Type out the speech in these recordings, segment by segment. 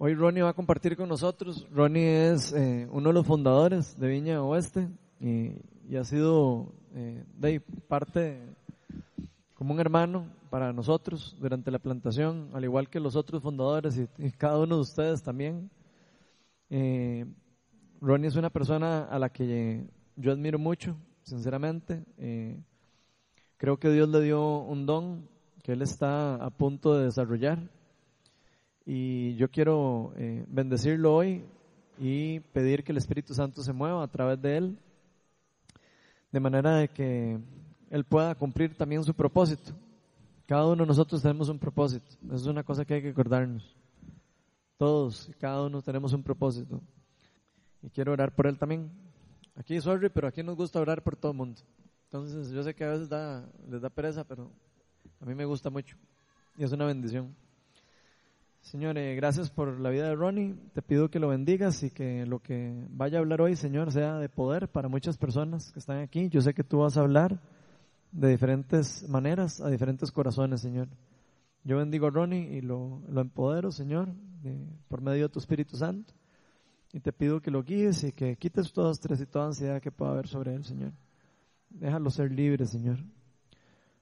Hoy Ronnie va a compartir con nosotros. Ronnie es eh, uno de los fundadores de Viña Oeste y, y ha sido eh, de parte como un hermano para nosotros durante la plantación, al igual que los otros fundadores y, cada uno de ustedes también. Eh, Ronnie es una persona a la que yo admiro mucho, sinceramente. Eh, creo que Dios le dio un don que él está a punto de desarrollar y yo quiero eh, bendecirlo hoy y pedir que el Espíritu Santo se mueva a través de él, de manera de que él pueda cumplir también su propósito. Cada uno de nosotros tenemos un propósito, eso es una cosa que hay que acordarnos. Todos, cada uno tenemos un propósito. Y quiero orar por él también. Aquí, sorry, pero aquí nos gusta orar por todo el mundo. Entonces, yo sé que a veces da, les da pereza, pero a mí me gusta mucho. Y es una bendición. Señor, eh, gracias por la vida de Ronnie. Te pido que lo bendigas y que lo que vaya a hablar hoy, Señor, sea de poder para muchas personas que están aquí. Yo sé que tú vas a hablar de diferentes maneras a diferentes corazones, Señor. Yo bendigo a Ronnie y lo, empodero, Señor, por medio de tu Espíritu Santo. Y te pido que lo guíes y que quites todo estrés y toda ansiedad que pueda haber sobre él, Señor. Déjalo ser libre, Señor.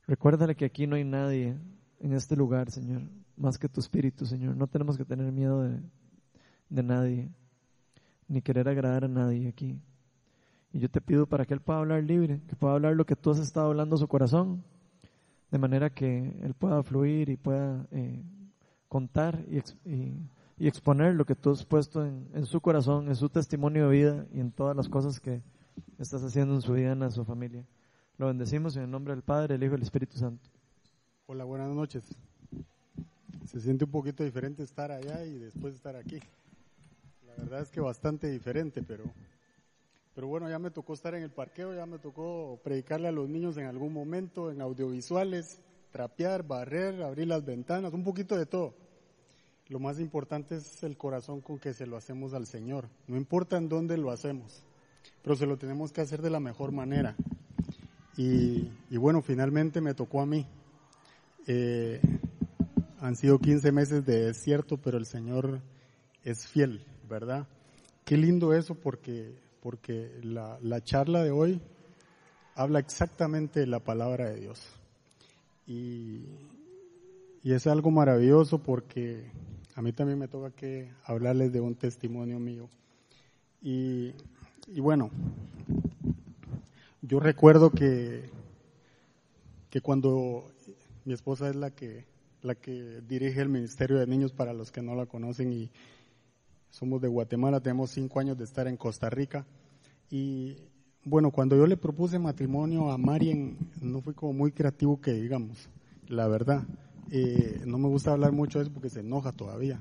Recuérdale que aquí no hay nadie en este lugar, Señor, más que tu Espíritu, Señor. No tenemos que tener miedo de, de nadie, ni querer agradar a nadie aquí. Y yo te pido para que Él pueda hablar libre, que pueda hablar lo que tú has estado hablando a su corazón, de manera que Él pueda fluir y pueda eh, contar y, y exponer lo que tú has puesto en, en su corazón, en su testimonio de vida y en todas las cosas que estás haciendo en su vida, en su familia. Lo bendecimos en el nombre del Padre, el Hijo y el Espíritu Santo. Hola, buenas noches. Se siente un poquito diferente estar allá y después estar aquí. La verdad es que bastante diferente, pero, pero bueno, ya me tocó estar en el parqueo, ya me tocó predicarle a los niños en algún momento, en audiovisuales, trapear, barrer, abrir las ventanas, un poquito de todo. Lo más importante es el corazón con que se lo hacemos al Señor. No importa en dónde lo hacemos, pero se lo tenemos que hacer de la mejor manera. Y, y bueno, finalmente me tocó a mí. Eh, han sido 15 meses de desierto, pero el Señor es fiel, ¿verdad? Qué lindo eso porque, porque la, la charla de hoy habla exactamente de la palabra de Dios. Y, y es algo maravilloso porque a mí también me toca que hablarles de un testimonio mío. Y, y bueno, yo recuerdo que, que cuando mi esposa es la que, la que dirige el Ministerio de Niños para los que no la conocen y somos de Guatemala, tenemos cinco años de estar en Costa Rica. Y bueno, cuando yo le propuse matrimonio a Marien, no fui como muy creativo que digamos, la verdad. Eh, no me gusta hablar mucho de eso porque se enoja todavía.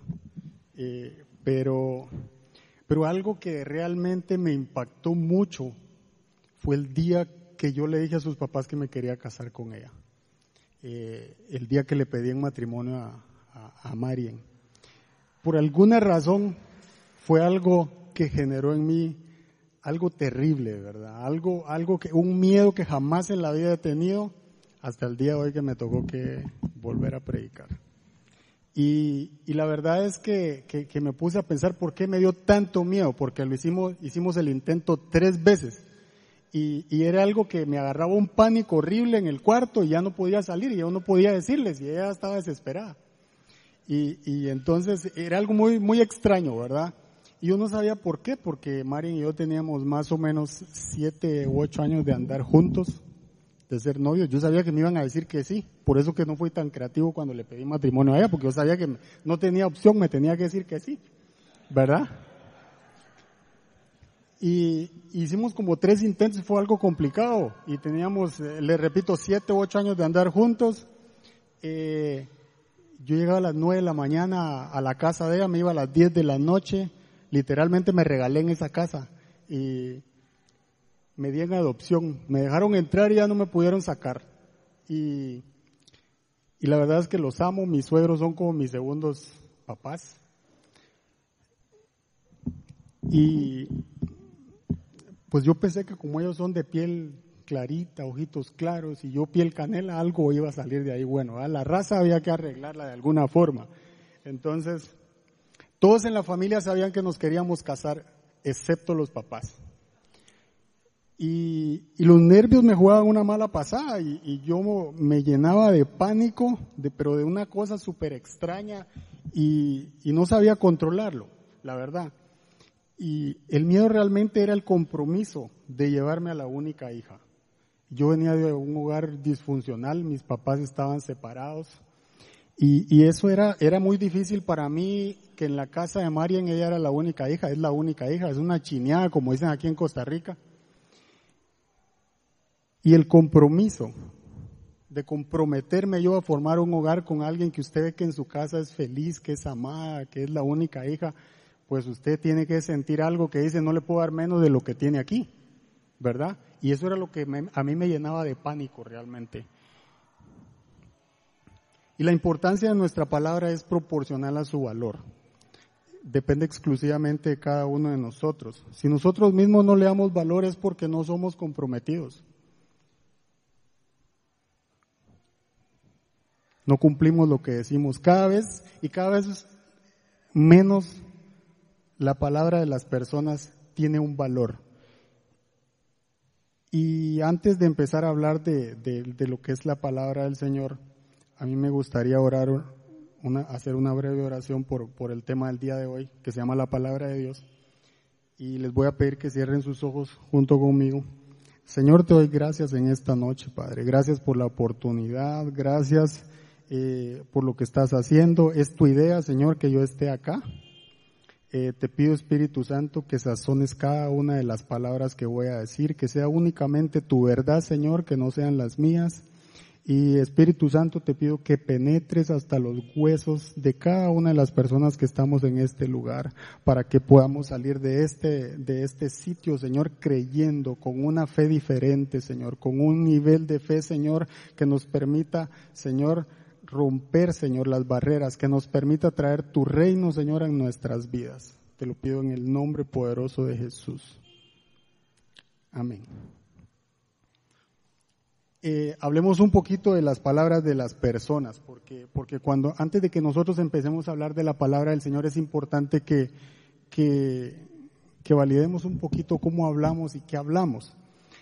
Eh, pero, pero algo que realmente me impactó mucho fue el día que yo le dije a sus papás que me quería casar con ella. Eh, el día que le pedí en matrimonio a, a, Marien. Por alguna razón fue algo que generó en mí algo terrible, ¿verdad? Algo, algo que, un miedo que jamás en la vida he tenido hasta el día de hoy que me tocó que volver a predicar. Y, y la verdad es que, que, que, me puse a pensar por qué me dio tanto miedo, porque lo hicimos, hicimos el intento tres veces. Y, y, era algo que me agarraba un pánico horrible en el cuarto y ya no podía salir y yo no podía decirles y ella estaba desesperada. Y, y entonces era algo muy, muy extraño, ¿verdad? Y yo no sabía por qué, porque Marian y yo teníamos más o menos siete u ocho años de andar juntos, de ser novios. Yo sabía que me iban a decir que sí, por eso que no fui tan creativo cuando le pedí matrimonio a ella, porque yo sabía que no tenía opción, me tenía que decir que sí, ¿verdad? Y hicimos como tres intentos, fue algo complicado, y teníamos, eh, le repito, siete u ocho años de andar juntos. Eh, yo llegaba a las nueve de la mañana a la casa de ella, me iba a las diez de la noche, literalmente me regalé en esa casa y me di adopción. Me dejaron entrar y ya no me pudieron sacar. Y, y la verdad es que los amo, mis suegros son como mis segundos papás. Y pues yo pensé que como ellos son de piel clarita, ojitos claros, y yo piel canela, algo iba a salir de ahí bueno. La raza había que arreglarla de alguna forma. Entonces, Todos en la familia sabían que nos queríamos casar, excepto los papás. Y, los nervios me jugaban una mala pasada y, yo me llenaba de pánico, de, pero de una cosa súper extraña y no sabía controlarlo, la verdad. Y el miedo realmente era el compromiso de llevarme a la única hija. Yo venía de un hogar disfuncional, mis papás estaban separados y, y, eso era, era muy difícil para mí que en la casa de Marian ella era la única hija, es la única hija, es una chineada como dicen aquí en Costa Rica. Y el compromiso de comprometerme yo a formar un hogar con alguien que usted ve que en su casa es feliz, que es amada, que es la única hija, pues usted tiene que sentir algo que dice no le puedo dar menos de lo que tiene aquí, ¿verdad? Y eso era lo que a mí me llenaba de pánico realmente. Y la importancia de nuestra palabra es proporcional a su valor. Depende exclusivamente de cada uno de nosotros. Si nosotros mismos no le damos valor es porque no somos comprometidos. No cumplimos lo que decimos cada vez y cada vez menos la palabra de las personas tiene un valor. Y antes de empezar a hablar de, de, lo que es la palabra del Señor, a mí me gustaría orar, una, hacer una breve oración por, por el tema del día de hoy, que se llama la palabra de Dios. Y les voy a pedir que cierren sus ojos junto conmigo. Señor, te doy gracias en esta noche, Padre. Gracias por la oportunidad, gracias eh, por lo que estás haciendo. Es tu idea, Señor, que yo esté acá. Eh, te pido Espíritu Santo que sazones cada una de las palabras que voy a decir, que sea únicamente tu verdad, Señor, que no sean las mías. Y Espíritu Santo, te pido que penetres hasta los huesos de cada una de las personas que estamos en este lugar, para que podamos salir de este, de este sitio, Señor, creyendo con una fe diferente, Señor, con un nivel de fe, Señor, que nos permita, Señor, romper, Señor, las barreras, que nos permita traer tu reino, Señor, en nuestras vidas. Te lo pido en el nombre poderoso de Jesús. Amén. Eh, hablemos un poquito de las palabras de las personas, porque, porque cuando, antes de que nosotros empecemos a hablar de la palabra del Señor, es importante que, que, que validemos un poquito cómo hablamos y qué hablamos.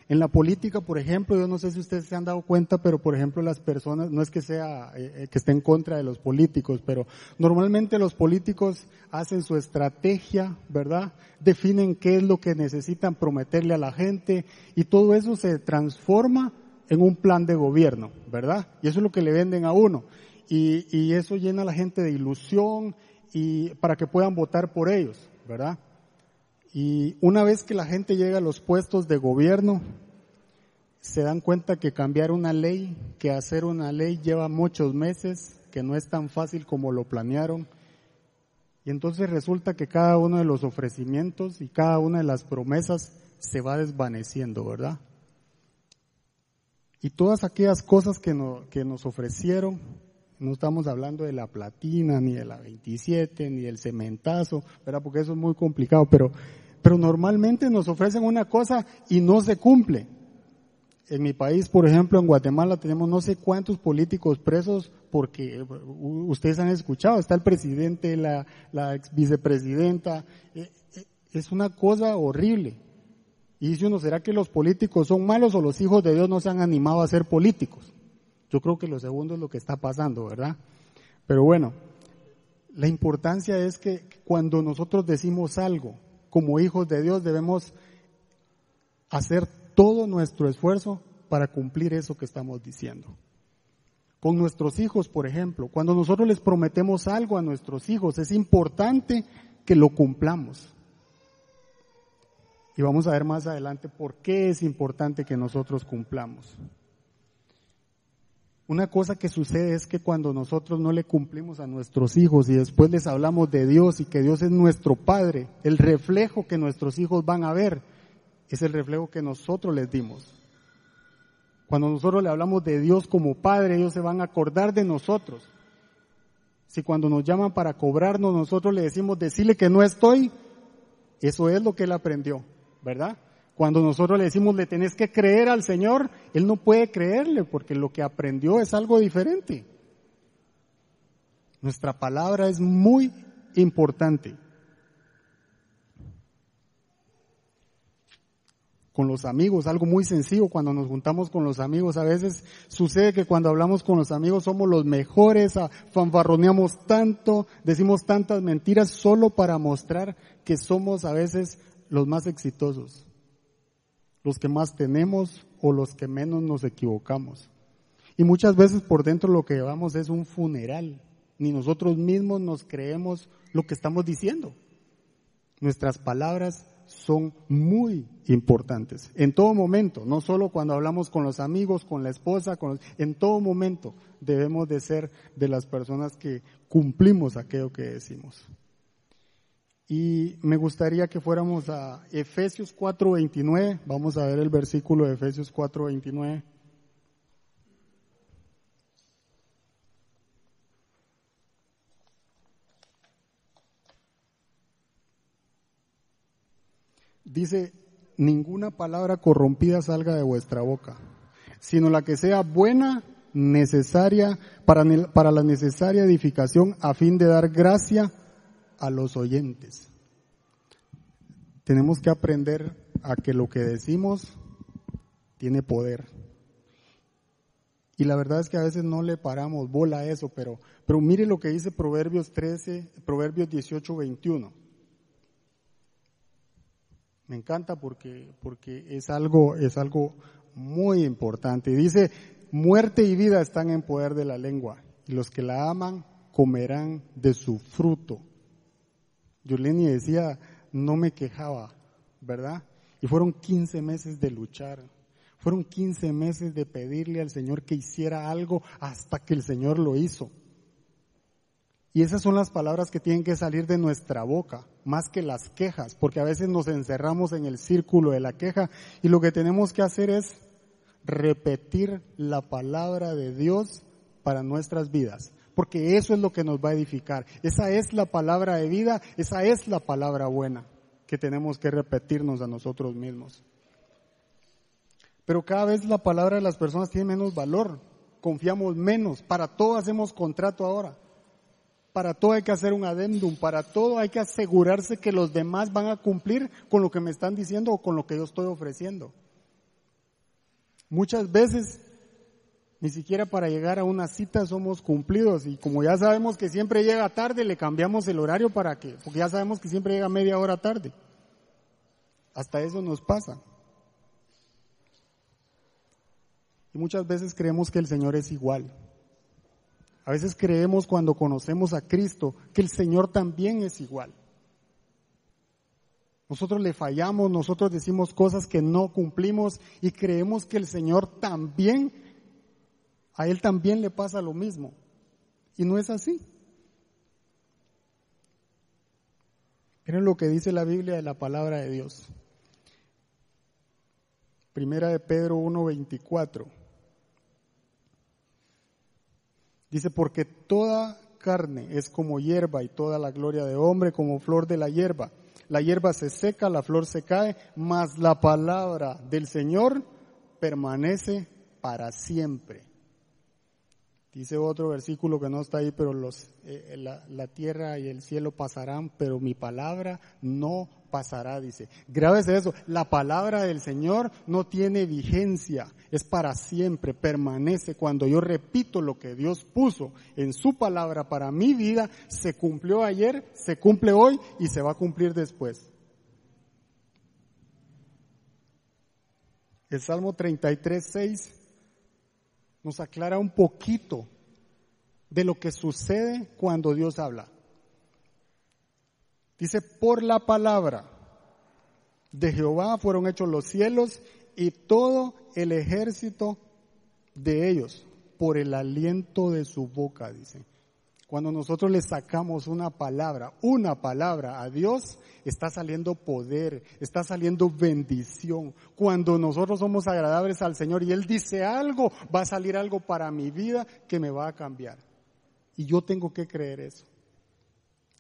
En la política, por ejemplo, yo no sé si ustedes se han dado cuenta, pero por ejemplo las personas, no es que sea, eh, eh, que esté en contra de los políticos, pero normalmente los políticos hacen su estrategia, ¿verdad? Definen qué es lo que necesitan prometerle a la gente y todo eso se transforma en un plan de gobierno, ¿verdad? Y eso es lo que le venden a uno. Y, y eso llena a la gente de ilusión y para que puedan votar por ellos, ¿verdad? Y una vez que la gente llega a los puestos de gobierno, se dan cuenta que cambiar una ley, que hacer una ley lleva muchos meses, que no es tan fácil como lo planearon. Y entonces resulta que cada uno de los ofrecimientos y cada una de las promesas se va desvaneciendo, ¿verdad? Y todas aquellas cosas que, que nos ofrecieron, no estamos hablando de la platina, ni de la 27, ni del cementazo, ¿verdad? Porque eso es muy complicado, pero pero normalmente nos ofrecen una cosa y no se cumple. En mi país, por ejemplo, en Guatemala tenemos no sé cuántos políticos presos porque ustedes han escuchado, está el presidente, la, la vicepresidenta, eh, eh, es una cosa horrible. Y dice uno, ¿será que los políticos son malos o los hijos de Dios no se han animado a ser políticos? Yo creo que lo segundo es lo que está pasando, ¿verdad? Pero bueno, la importancia es que cuando nosotros decimos algo, como hijos de Dios debemos hacer todo nuestro esfuerzo para cumplir eso que estamos diciendo. Con nuestros hijos, por ejemplo, cuando nosotros les prometemos algo a nuestros hijos, es importante que lo cumplamos. Y vamos a ver más adelante por qué es importante que nosotros cumplamos. Una cosa que sucede es que cuando nosotros no le cumplimos a nuestros hijos y después les hablamos de Dios y que Dios es nuestro Padre, el reflejo que nuestros hijos van a ver es el reflejo que nosotros les dimos. Cuando nosotros le hablamos de Dios como Padre, ellos se van a acordar de nosotros. Si cuando nos llaman para cobrarnos, nosotros le decimos decirle que no estoy, eso es lo que él aprendió, ¿verdad? Cuando nosotros le decimos le tenés que creer al Señor, Él no puede creerle porque lo que aprendió es algo diferente. Nuestra palabra es muy importante. con los amigos, algo muy sencillo cuando nos juntamos con los amigos. A veces sucede que cuando hablamos con los amigos somos los mejores, fanfarroneamos tanto, decimos tantas mentiras solo para mostrar que somos a veces los más exitosos, los que más tenemos o los que menos nos equivocamos. Y muchas veces por dentro lo que llevamos es un funeral. Ni nosotros mismos nos creemos lo que estamos diciendo. Nuestras palabras son muy importantes. En todo momento, no solo cuando hablamos con los amigos, con la esposa, con en todo momento debemos de ser de las personas que cumplimos aquello que decimos. Y me gustaría que fuéramos a Efesios 4:29, vamos a ver el versículo de Efesios 4:29. dice, ninguna palabra corrompida salga de vuestra boca, sino la que sea buena, necesaria, para, para la necesaria edificación a fin de dar gracia a los oyentes. Tenemos que aprender a que lo que decimos tiene poder. Y la verdad es que a veces no le paramos bola a eso, pero, pero mire lo que dice Proverbios 13, Proverbios 18, 21. Me encanta porque, porque es algo, es algo muy importante. Dice, muerte y vida están en poder de la lengua y los que la aman comerán de su fruto. Yuleni decía, no me quejaba, ¿verdad? Y fueron 15 meses de luchar. Fueron 15 meses de pedirle al Señor que hiciera algo hasta que el Señor lo hizo. Y esas son las palabras que tienen que salir de nuestra boca, más que las quejas, porque a veces nos encerramos en el círculo de la queja y lo que tenemos que hacer es repetir la palabra de Dios para nuestras vidas, porque eso es lo que nos va a edificar. Esa es la palabra de vida, esa es la palabra buena que tenemos que repetirnos a nosotros mismos. Pero cada vez la palabra de las personas tiene menos valor, confiamos menos, para todo hacemos contrato ahora. Para todo hay que hacer un adendum, para todo hay que asegurarse que los demás van a cumplir con lo que me están diciendo o con lo que yo estoy ofreciendo. Muchas veces ni siquiera para llegar a una cita somos cumplidos y como ya sabemos que siempre llega tarde, le cambiamos el horario para que, porque ya sabemos que siempre llega media hora tarde. Hasta eso nos pasa. Y muchas veces creemos que el Señor es igual. A veces creemos cuando conocemos a Cristo que el Señor también es igual. Nosotros le fallamos, nosotros decimos cosas que no cumplimos y creemos que el Señor también, a Él también le pasa lo mismo. Y no es así. Miren lo que dice la Biblia de la palabra de Dios. Primera de Pedro 1.24. Dice, porque toda carne es como hierba y toda la gloria de hombre como flor de la hierba. La hierba se seca, la flor se cae, mas la palabra del Señor permanece para siempre. Dice otro versículo que no está ahí, pero los, eh, la, la, tierra y el cielo pasarán, pero mi palabra no pasará, dice. Grábese eso, la palabra del Señor no tiene vigencia, es para siempre, permanece. Cuando yo repito lo que Dios puso en su palabra para mi vida, se cumplió ayer, se cumple hoy y se va a cumplir después. El Salmo 33, 6 nos aclara un poquito de lo que sucede cuando Dios habla. Dice, por la palabra de Jehová fueron hechos los cielos y todo el ejército de ellos, por el aliento de su boca, dice. Cuando nosotros le sacamos una palabra, una palabra a Dios, está saliendo poder, está saliendo bendición. Cuando nosotros somos agradables al Señor y Él dice algo, va a salir algo para mi vida que me va a cambiar. Y yo tengo que creer eso.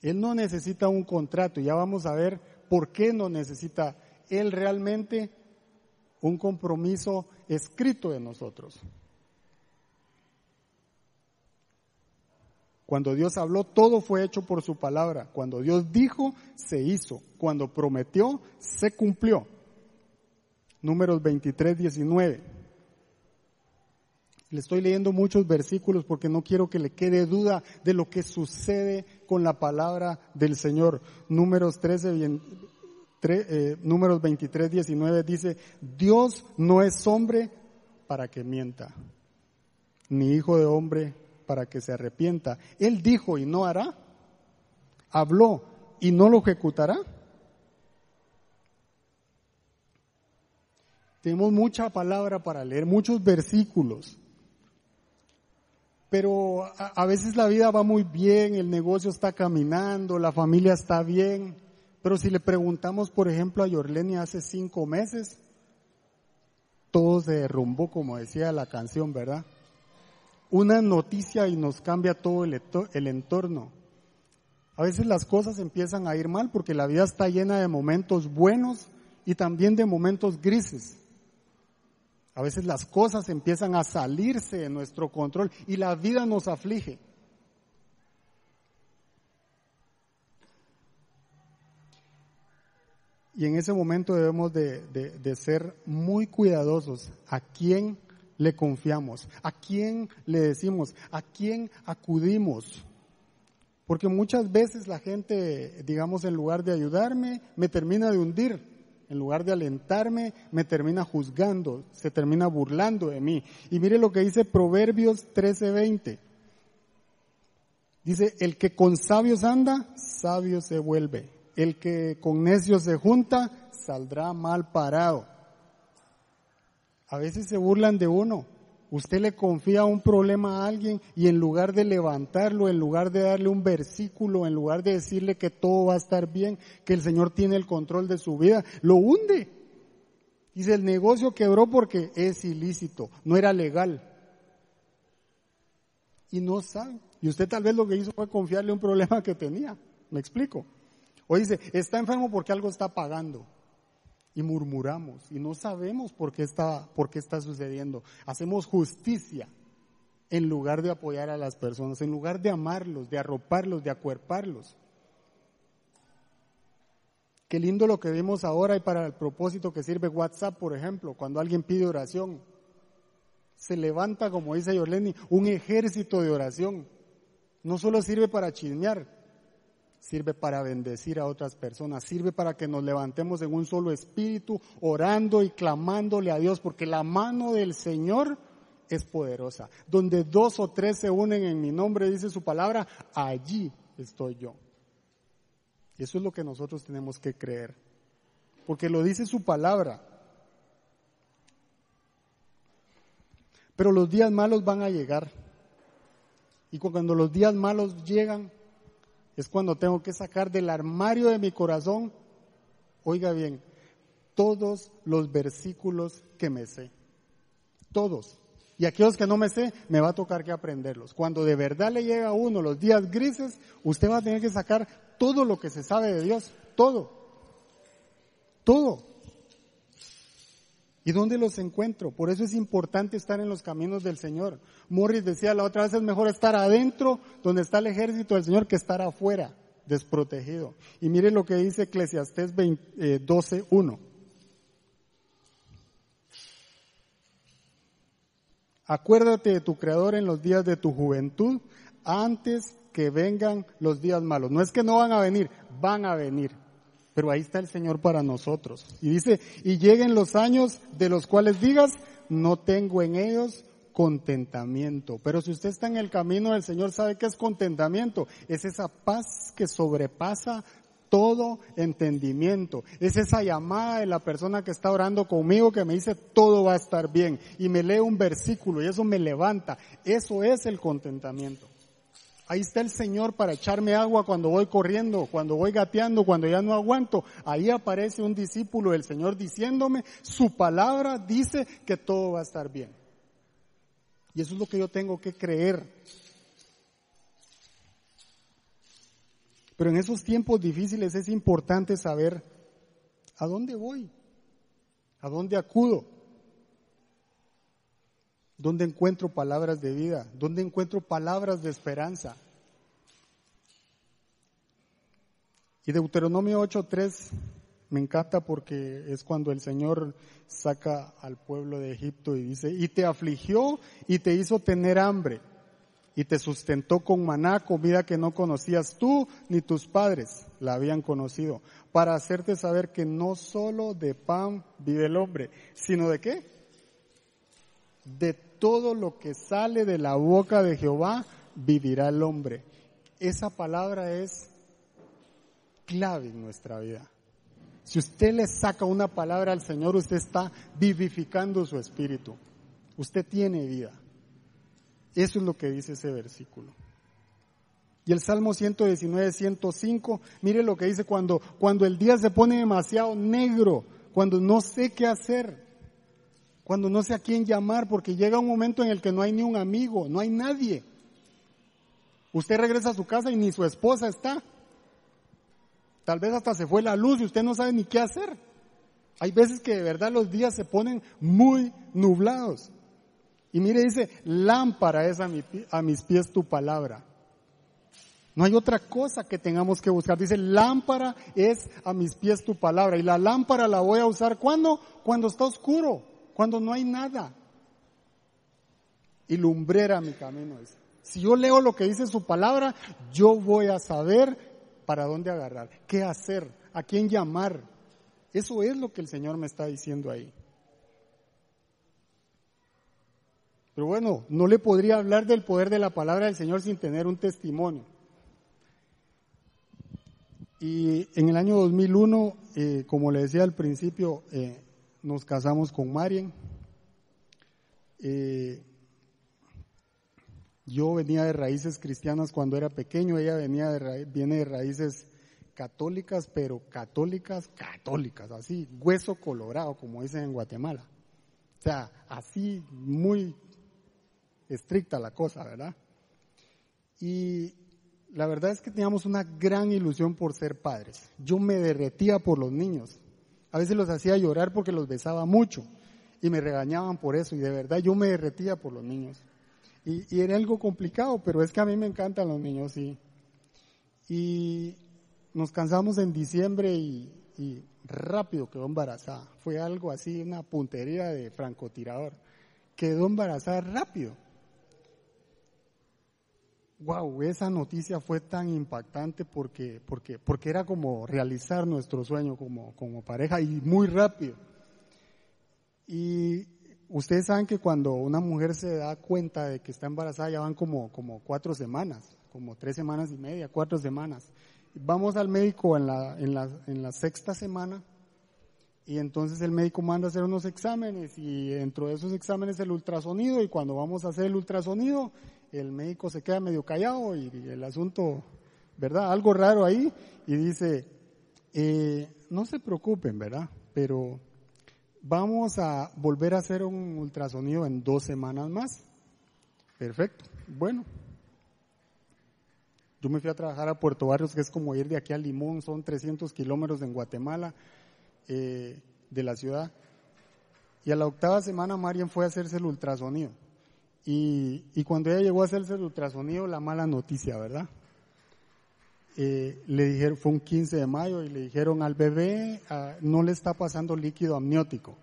Él no necesita un contrato, ya vamos a ver por qué no necesita Él realmente un compromiso escrito de nosotros. Cuando Dios habló, todo fue hecho por su palabra. Cuando Dios dijo, se hizo. Cuando prometió, se cumplió. Números 23, 19. Le estoy leyendo muchos versículos porque no quiero que le quede duda de lo que sucede con la palabra del Señor. Números 13, eh, números 23, 19 dice, Dios no es hombre para que mienta, ni hijo de hombre para que se arrepienta. Él dijo y no hará. Habló y no lo ejecutará. Tenemos mucha palabra para leer, muchos versículos. Pero a, veces la vida va muy bien, el negocio está caminando, la familia está bien. Pero si le preguntamos, por ejemplo, a Yorlenia hace cinco meses, todo se derrumbó, como decía la canción, ¿verdad? Una noticia y nos cambia todo el, entorno. A veces las cosas empiezan a ir mal porque la vida está llena de momentos buenos y también de momentos grises. A veces las cosas empiezan a salirse de nuestro control y la vida nos aflige. Y en ese momento debemos de, ser muy cuidadosos a quién le confiamos, a quién le decimos, a quién acudimos. Porque muchas veces la gente, digamos, en lugar de ayudarme, me termina de hundir en lugar de alentarme, me termina juzgando, se termina burlando de mí. Y mire lo que dice Proverbios 13:20. Dice, el que con sabios anda, sabio se vuelve. El que con necios se junta, saldrá mal parado. A veces se burlan de uno, Usted le confía un problema a alguien y en lugar de levantarlo, en lugar de darle un versículo, en lugar de decirle que todo va a estar bien, que el Señor tiene el control de su vida, lo hunde. Dice, el negocio quebró porque es ilícito, no era legal. Y no sabe. Y usted tal vez lo que hizo fue confiarle un problema que tenía. ¿Me explico? O dice, está enfermo porque algo está pagando y murmuramos y no sabemos por qué está, por qué está sucediendo. Hacemos justicia en lugar de apoyar a las personas, en lugar de amarlos, de arroparlos, de acuerparlos. Qué lindo lo que vemos ahora y para el propósito que sirve WhatsApp, por ejemplo, cuando alguien pide oración. Se levanta, como dice Yorleni, un ejército de oración. No solo sirve para chismear, sirve para bendecir a otras personas, sirve para que nos levantemos en un solo espíritu, orando y clamándole a Dios, porque la mano del Señor es poderosa. Donde dos o tres se unen en mi nombre, dice su palabra, allí estoy yo. Y eso es lo que nosotros tenemos que creer, porque lo dice su palabra. Pero los días malos van a llegar. Y cuando los días malos llegan, es cuando tengo que sacar del armario de mi corazón, oiga bien, todos los versículos que me sé. Todos. Y aquellos que no me sé, me va a tocar que aprenderlos. Cuando de verdad le llega a uno los días grises, usted va a tener que sacar todo lo que se sabe de Dios. Todo. Todo. ¿Y dónde los encuentro? Por eso es importante estar en los caminos del Señor. Morris decía la otra vez, es mejor estar adentro, donde está el ejército del Señor, que estar afuera, desprotegido. Y mire lo que dice Eclesiastés 12.1. Eh, Acuérdate de tu Creador en los días de tu juventud, antes que vengan los días malos. No es que no van a venir, van a venir. Pero ahí está el Señor para nosotros. Y dice, y lleguen los años de los cuales digas, no tengo en ellos contentamiento. Pero si usted está en el camino del Señor, ¿sabe qué es contentamiento? Es esa paz que sobrepasa todo entendimiento. Es esa llamada de la persona que está orando conmigo que me dice todo va a estar bien. Y me lee un versículo y eso me levanta. Eso es el contentamiento. Ahí está el Señor para echarme agua cuando voy corriendo, cuando voy gateando, cuando ya no aguanto. Ahí aparece un discípulo del Señor diciéndome, su palabra dice que todo va a estar bien. Y eso es lo que yo tengo que creer. Pero en esos tiempos difíciles es importante saber a dónde voy, a dónde acudo. ¿Dónde encuentro palabras de vida? ¿Dónde encuentro palabras de esperanza? Y Deuteronomio 8:3 me encanta porque es cuando el Señor saca al pueblo de Egipto y dice, y te afligió y te hizo tener hambre, y te sustentó con maná, comida que no conocías tú ni tus padres la habían conocido, para hacerte saber que no solo de pan vive el hombre, sino de qué? De todo lo que sale de la boca de Jehová vivirá el hombre. Esa palabra es clave en nuestra vida. Si usted le saca una palabra al Señor, usted está vivificando su espíritu. Usted tiene vida. Eso es lo que dice ese versículo. Y el Salmo 119, 105, mire lo que dice cuando, cuando el día se pone demasiado negro, cuando no sé qué hacer, cuando no sé a quién llamar, porque llega un momento en el que no hay ni un amigo, no hay nadie. Usted regresa a su casa y ni su esposa está. Tal vez hasta se fue la luz y usted no sabe ni qué hacer. Hay veces que de verdad los días se ponen muy nublados. Y mire, dice, lámpara es a, a mis pies tu palabra. No hay otra cosa que tengamos que buscar. Dice, lámpara es a mis pies tu palabra. Y la lámpara la voy a usar cuando? Cuando está oscuro, cuando no hay nada. Y lumbrera mi camino. Si yo leo lo que dice su palabra, yo voy a saber para dónde agarrar, qué hacer, a quién llamar. Eso es lo que el Señor me está diciendo ahí. Pero bueno, no le podría hablar del poder de la palabra del Señor sin tener un testimonio. Y en el año 2001, eh, como le decía al principio, eh, nos casamos con Marien. Eh, yo venía de raíces cristianas cuando era pequeño, ella venía de viene de raíces católicas, pero católicas, católicas, así, hueso colorado, como dicen en Guatemala. O sea, así muy estricta la cosa, ¿verdad? Y la verdad es que teníamos una gran ilusión por ser padres. Yo me derretía por los niños. A veces los hacía llorar porque los besaba mucho y me regañaban por eso y de verdad yo me derretía por los niños. Y, era algo complicado, pero es que a mí me encantan los niños y, y nos cansamos en diciembre y, y rápido quedó embarazada. Fue algo así, una puntería de francotirador. Quedó embarazada rápido wow, esa noticia fue tan impactante porque, porque, porque era como realizar nuestro sueño como, como pareja y muy rápido. Y ustedes saben que cuando una mujer se da cuenta de que está embarazada ya van como, como cuatro semanas, como tres semanas y media, cuatro semanas. Vamos al médico en la, en la, en la sexta semana y entonces el médico manda a hacer unos exámenes y dentro de esos exámenes el ultrasonido y cuando vamos a hacer el ultrasonido el médico se queda medio callado y, el asunto, ¿verdad? Algo raro ahí y dice, eh, no se preocupen, ¿verdad? Pero vamos a volver a hacer un ultrasonido en dos semanas más. Perfecto. Bueno. Yo me fui a trabajar a Puerto Barrios, que es como ir de aquí a Limón, son 300 kilómetros en Guatemala, eh, de la ciudad. Y a la octava semana Marian fue a hacerse el ultrasonido. Y, y, cuando ella llegó a hacerse el ultrasonido, la mala noticia, ¿verdad? Eh, le dijeron, fue un 15 de mayo y le dijeron al bebé ah, no le está pasando líquido amniótico.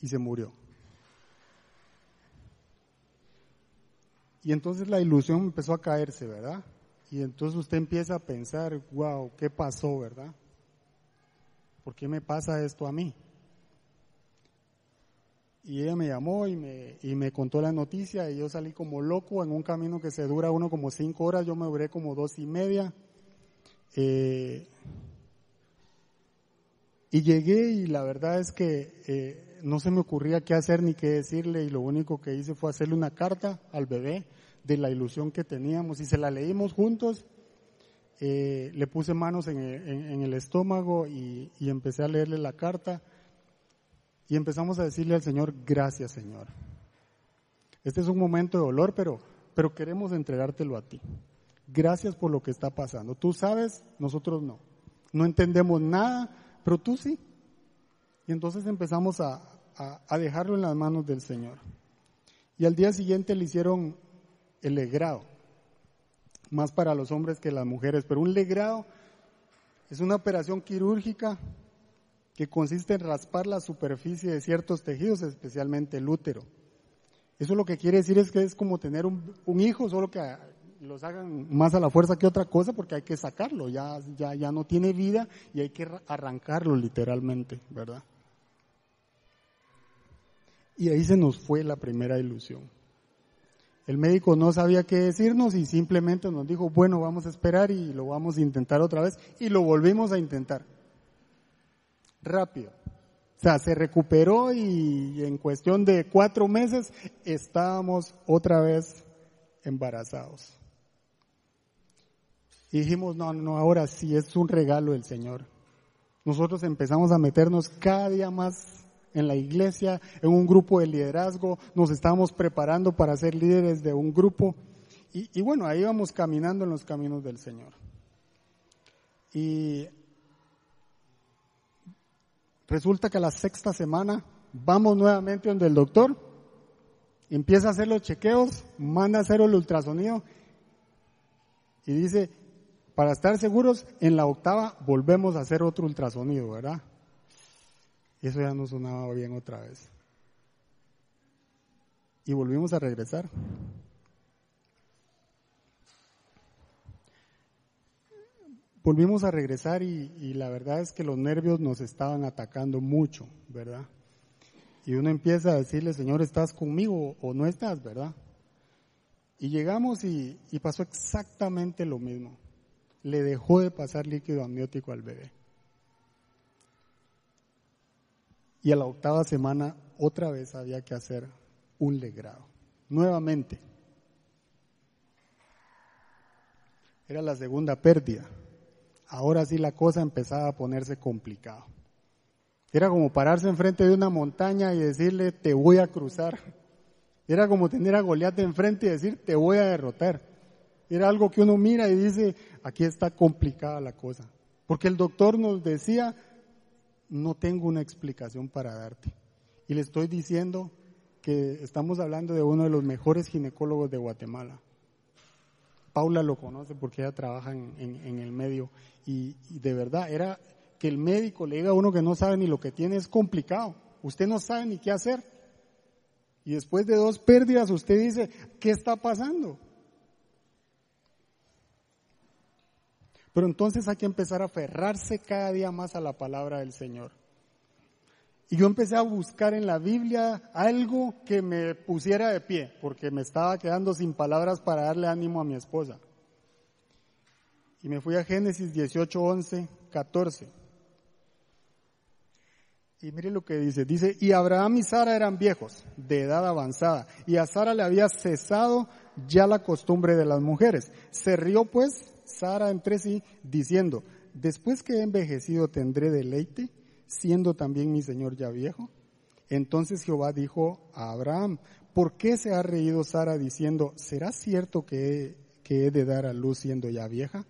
Y se murió. Y entonces la ilusión empezó a caerse, ¿verdad? Y entonces usted empieza a pensar, wow, ¿qué pasó, verdad? ¿Por qué me pasa esto a mí? Y ella me llamó y me, y me contó la noticia y yo salí como loco en un camino que se dura uno como cinco horas, yo me duré como dos y media. Eh, y llegué y la verdad es que eh, no se me ocurría qué hacer ni qué decirle y lo único que hice fue hacerle una carta al bebé de la ilusión que teníamos y se la leímos juntos. Eh, le puse manos en, en, el estómago y, y empecé a leerle la carta y empezamos a decirle al Señor, gracias Señor. Este es un momento de dolor, pero, pero queremos entregártelo a ti. Gracias por lo que está pasando. Tú sabes, nosotros no. No entendemos nada, pero tú sí. Y entonces empezamos a, a, dejarlo en las manos del Señor. Y al día siguiente le hicieron el legrado. más para los hombres que las mujeres, pero un legrado es una operación quirúrgica que consiste en raspar la superficie de ciertos tejidos, especialmente el útero. Eso lo que quiere decir es que es como tener un, hijo, solo que los hagan más a la fuerza que otra cosa porque hay que sacarlo, ya, ya, ya no tiene vida y hay que arrancarlo literalmente, ¿verdad? Y ahí se nos fue la primera ilusión. El médico no sabía qué decirnos y simplemente nos dijo, bueno, vamos a esperar y lo vamos a intentar otra vez y lo volvimos a intentar. Rápido. O sea, se recuperó y en cuestión de cuatro meses estábamos otra vez embarazados. Y dijimos, no, no, ahora sí es un regalo del Señor. Nosotros empezamos a meternos cada día más en la iglesia, en un grupo de liderazgo, nos estábamos preparando para ser líderes de un grupo. Y, y bueno, ahí íbamos caminando en los caminos del Señor. Y Resulta que a la sexta semana vamos nuevamente donde el doctor, empieza a hacer los chequeos, manda a hacer el ultrasonido y dice, para estar seguros, en la octava volvemos a hacer otro ultrasonido, ¿verdad? Eso ya no sonaba bien otra vez. Y volvimos a regresar. Volvimos a regresar y, la verdad es que los nervios nos estaban atacando mucho, ¿verdad? Y uno empieza a decirle, Señor, ¿estás conmigo o no estás, verdad? Y llegamos y, y pasó exactamente lo mismo. Le dejó de pasar líquido amniótico al bebé. Y a la octava semana otra vez había que hacer un legrado. Nuevamente. Era la segunda pérdida ahora sí la cosa empezaba a ponerse complicada. Era como pararse enfrente de una montaña y decirle, te voy a cruzar. Era como tener a Goliat enfrente y decir, te voy a derrotar. Era algo que uno mira y dice, aquí está complicada la cosa. Porque el doctor nos decía, no tengo una explicación para darte. Y le estoy diciendo que estamos hablando de uno de los mejores ginecólogos de Guatemala. Paula lo conoce porque ella trabaja en, el medio y, de verdad era que el médico le diga a uno que no sabe ni lo que tiene es complicado. Usted no sabe ni qué hacer. Y después de dos pérdidas usted dice, ¿qué está pasando? Pero entonces hay que empezar a aferrarse cada día más a la palabra del Señor. Y yo empecé a buscar en la Biblia algo que me pusiera de pie, porque me estaba quedando sin palabras para darle ánimo a mi esposa. Y me fui a Génesis 18, 11, 14. Y mire lo que dice. Dice, y Abraham y Sara eran viejos, de edad avanzada, y a Sara le había cesado ya la costumbre de las mujeres. Se rió pues Sara entre sí, diciendo, después que he envejecido tendré deleite siendo también mi señor ya viejo? Entonces Jehová dijo a Abraham, ¿por qué se ha reído Sara diciendo, ¿será cierto que he, de dar a luz siendo ya vieja?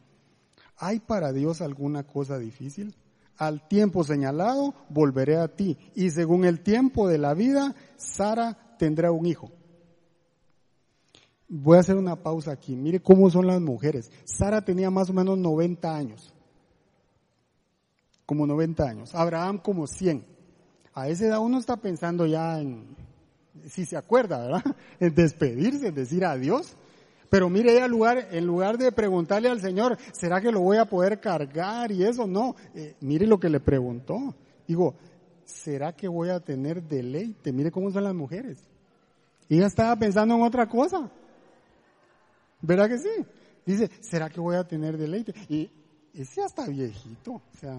¿Hay para Dios alguna cosa difícil? Al tiempo señalado volveré a ti, y según el tiempo de la vida, Sara tendrá un hijo. Voy a hacer una pausa aquí. Mire cómo son las mujeres. Sara tenía más o menos 90 años como 90 años, Abraham como 100. A esa edad uno está pensando ya en, si se acuerda, ¿verdad? En despedirse, en decir adiós. Pero mire, al lugar, en lugar de preguntarle al Señor, ¿será que lo voy a poder cargar y eso? No, eh, mire lo que le preguntó. Digo, ¿será que voy a tener deleite? Mire cómo son las mujeres. Ella estaba pensando en otra cosa. ¿Verdad que sí? Dice, ¿será que voy a tener deleite? Y ese ya está viejito. O sea,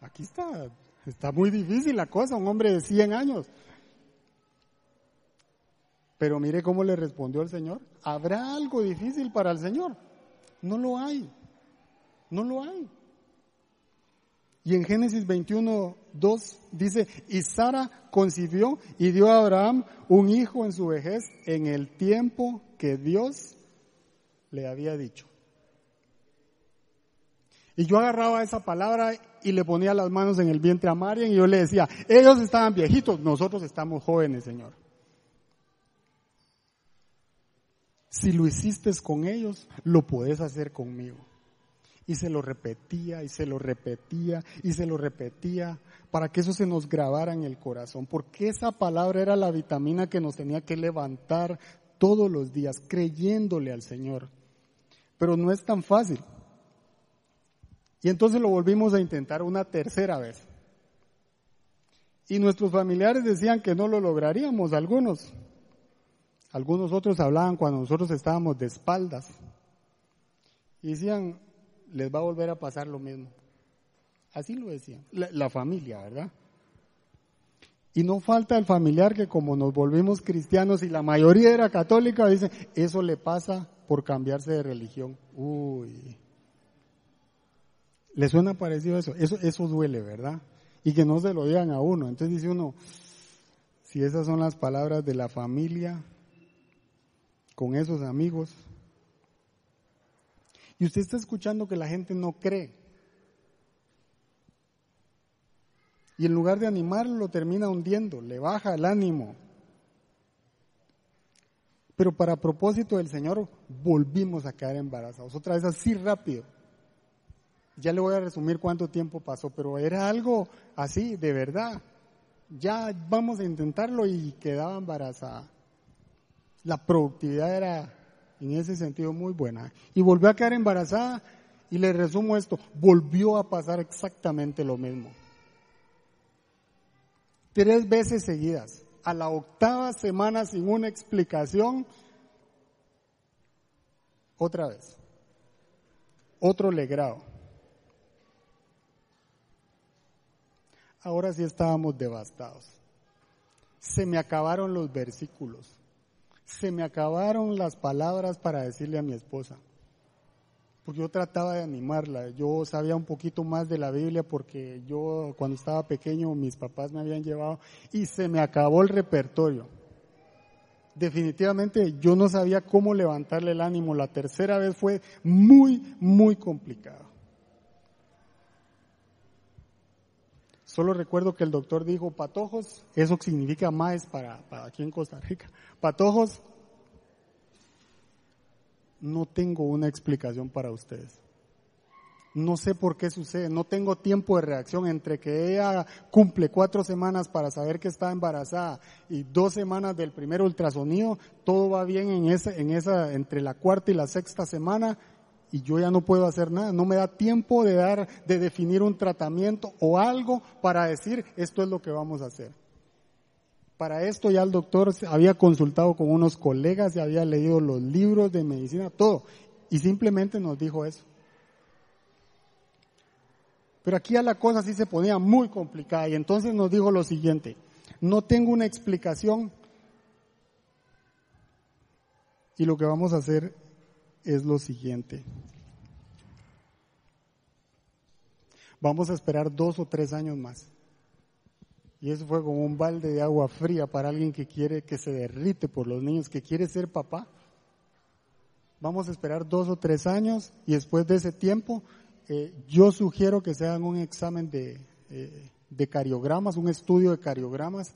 aquí está, está muy difícil la cosa, un hombre de 100 años. Pero mire cómo le respondió el Señor. ¿Habrá algo difícil para el Señor? No lo hay. No lo hay. Y en Génesis 21, 2 dice, y Sara concibió y dio a Abraham un hijo en su vejez en el tiempo que Dios le había dicho. Y yo agarraba esa palabra y le ponía las manos en el vientre a Marian y yo le decía, ellos estaban viejitos, nosotros estamos jóvenes, Señor. Si lo hiciste con ellos, lo puedes hacer conmigo. Y se lo repetía y se lo repetía y se lo repetía para que eso se nos grabara en el corazón, porque esa palabra era la vitamina que nos tenía que levantar todos los días, creyéndole al Señor. Pero no es tan fácil. Y entonces lo volvimos a intentar una tercera vez. Y nuestros familiares decían que no lo lograríamos, algunos. Algunos otros hablaban cuando nosotros estábamos de espaldas. Y decían, les va a volver a pasar lo mismo. Así lo decían, la, familia, ¿verdad? Y no falta el familiar que como nos volvimos cristianos y la mayoría era católica, dice, eso le pasa por cambiarse de religión. Uy. ¿Le suena parecido eso? Eso, eso duele, ¿verdad? Y que no se lo digan a uno. Entonces dice uno, si esas son las palabras de la familia, con esos amigos, y usted está escuchando que la gente no cree. Y en lugar de animarlo, lo termina hundiendo, le baja el ánimo. Pero para propósito del Señor, volvimos a quedar embarazados. Otra vez así rápido. Ya le voy a resumir cuánto tiempo pasó, pero era algo así, de verdad. Ya vamos a intentarlo y quedaba embarazada. La productividad era en ese sentido muy buena. Y volvió a quedar embarazada y le resumo esto, volvió a pasar exactamente lo mismo. Tres veces seguidas, a la octava semana sin una explicación, otra vez, otro legrado. Ahora sí estábamos devastados. Se me acabaron los versículos se me acabaron las palabras para decirle a mi esposa. Porque yo trataba de animarla. Yo sabía un poquito más de la Biblia porque yo cuando estaba pequeño mis papás me habían llevado y se me acabó el repertorio. Definitivamente yo no sabía cómo levantarle el ánimo. La tercera vez fue muy, muy complicado. Solo recuerdo que el doctor dijo, patojos, eso significa más para, para aquí en Costa Rica. Patojos, no tengo una explicación para ustedes. No sé por qué sucede, no tengo tiempo de reacción entre que ella cumple cuatro semanas para saber que está embarazada y dos semanas del primer ultrasonido, todo va bien en esa, en esa, entre la cuarta y la sexta semana y yo ya no puedo hacer nada, no me da tiempo de dar, de definir un tratamiento o algo para decir esto es lo que vamos a hacer. Para esto ya el doctor había consultado con unos colegas, y había leído los libros de medicina, todo, y simplemente nos dijo eso. Pero aquí ya la cosa sí se ponía muy complicada y entonces nos dijo lo siguiente, no tengo una explicación y lo que vamos a hacer es lo siguiente. Vamos a esperar dos o tres años más. Y eso fue como un balde de agua fría para alguien que quiere que se derrite por los niños, que quiere ser papá. Vamos a esperar dos o tres años y después de ese tiempo eh, yo sugiero que se hagan un examen de, eh, de cariogramas, un estudio de cariogramas.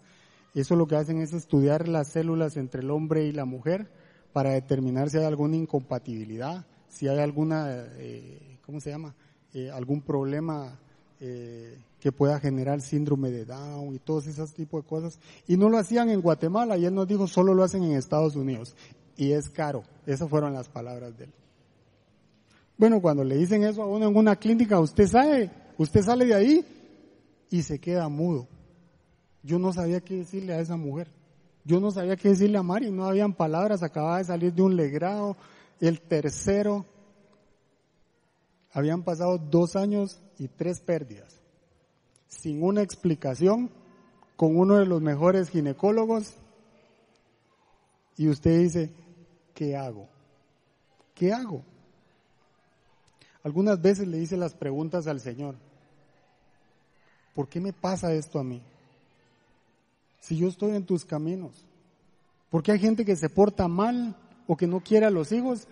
Eso lo que hacen es estudiar las células entre el hombre y la mujer para determinar si hay alguna incompatibilidad, si hay alguna, eh, ¿cómo se llama? Eh, algún problema eh, que pueda generar síndrome de Down y todos esos tipos de cosas. Y no lo hacían en Guatemala y él nos dijo solo lo hacen en Estados Unidos. Y es caro. Esas fueron las palabras de él. Bueno, cuando le dicen eso a uno en una clínica, usted sabe, usted sale de ahí y se queda mudo. Yo no sabía qué decirle a esa mujer. Yo no sabía qué decirle a Mari, no habían palabras, acababa de salir de un legrado, el tercero. Habían pasado dos años y tres pérdidas, sin una explicación, con uno de los mejores ginecólogos, y usted dice, ¿qué hago? ¿Qué hago? Algunas veces le hice las preguntas al Señor, ¿por qué me pasa esto a mí? si yo estoy en tus caminos? Porque hay gente que se porta mal o que no quiere a los hijos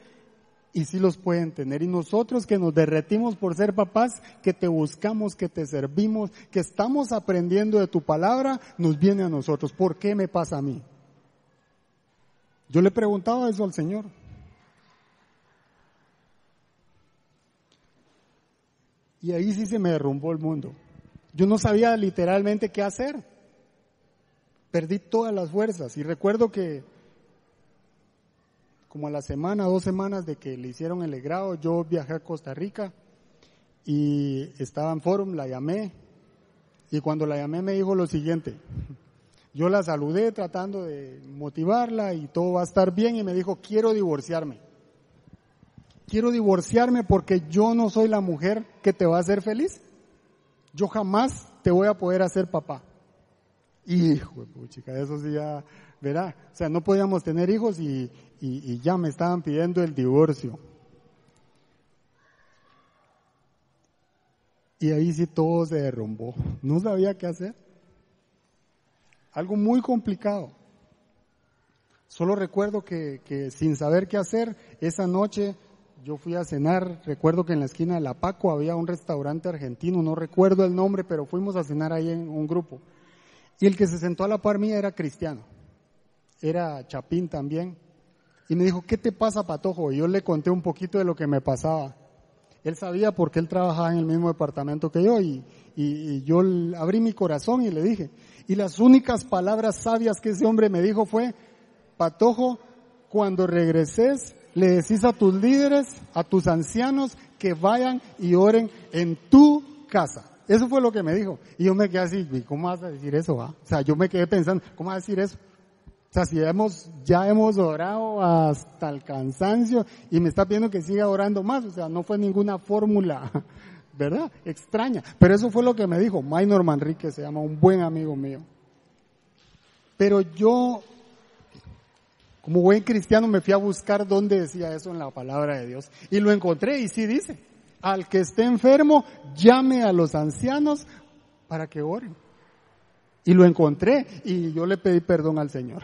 y sí los pueden tener. Y nosotros que nos derretimos por ser papás, que te buscamos, que te servimos, que estamos aprendiendo de tu palabra, nos viene a nosotros. ¿Por qué me pasa a mí? Yo le preguntaba eso al Señor. Y ahí sí se me derrumbó el mundo. Yo no sabía literalmente qué hacer. Perdí todas las fuerzas. Y recuerdo que como a la semana, dos semanas de que le hicieron el grado, yo viajé a Costa Rica y estaba en Forum, la llamé. Y cuando la llamé me dijo lo siguiente. Yo la saludé tratando de motivarla y todo va a estar bien y me dijo, quiero divorciarme. Quiero divorciarme porque yo no soy la mujer que te va a hacer feliz. Yo jamás te voy a poder hacer papá. Hijo de chica, eso sí ya, verá. O sea, no podíamos tener hijos y, y, y ya me estaban pidiendo el divorcio. Y ahí sí todo se derrumbó. No sabía qué hacer. Algo muy complicado. Solo recuerdo que, que, sin saber qué hacer, esa noche yo fui a cenar, recuerdo que en la esquina de La Paco había un restaurante argentino, no recuerdo el nombre, pero fuimos a cenar ahí en un grupo. Y el que se sentó a la par mía era cristiano, era Chapín también. Y me dijo, ¿qué te pasa, Patojo? Y yo le conté un poquito de lo que me pasaba. Él sabía porque él trabajaba en el mismo departamento que yo y, y, y yo abrí mi corazón y le dije. Y las únicas palabras sabias que ese hombre me dijo fue, Patojo, cuando regreses, le decís a tus líderes, a tus ancianos, que vayan y oren en tu casa. Eso fue lo que me dijo. Y yo me quedé así, ¿cómo vas a decir eso? Va? O sea, yo me quedé pensando, ¿cómo vas a decir eso? O sea, si hemos, ya hemos orado hasta el cansancio y me está pidiendo que siga orando más, o sea, no fue ninguna fórmula, ¿verdad? Extraña. Pero eso fue lo que me dijo Maynor Manrique, se llama un buen amigo mío. Pero yo, como buen cristiano, me fui a buscar dónde decía eso en la palabra de Dios. Y lo encontré y sí dice, al que esté enfermo, llame a los ancianos para que oren. Y lo encontré y yo le pedí perdón al Señor.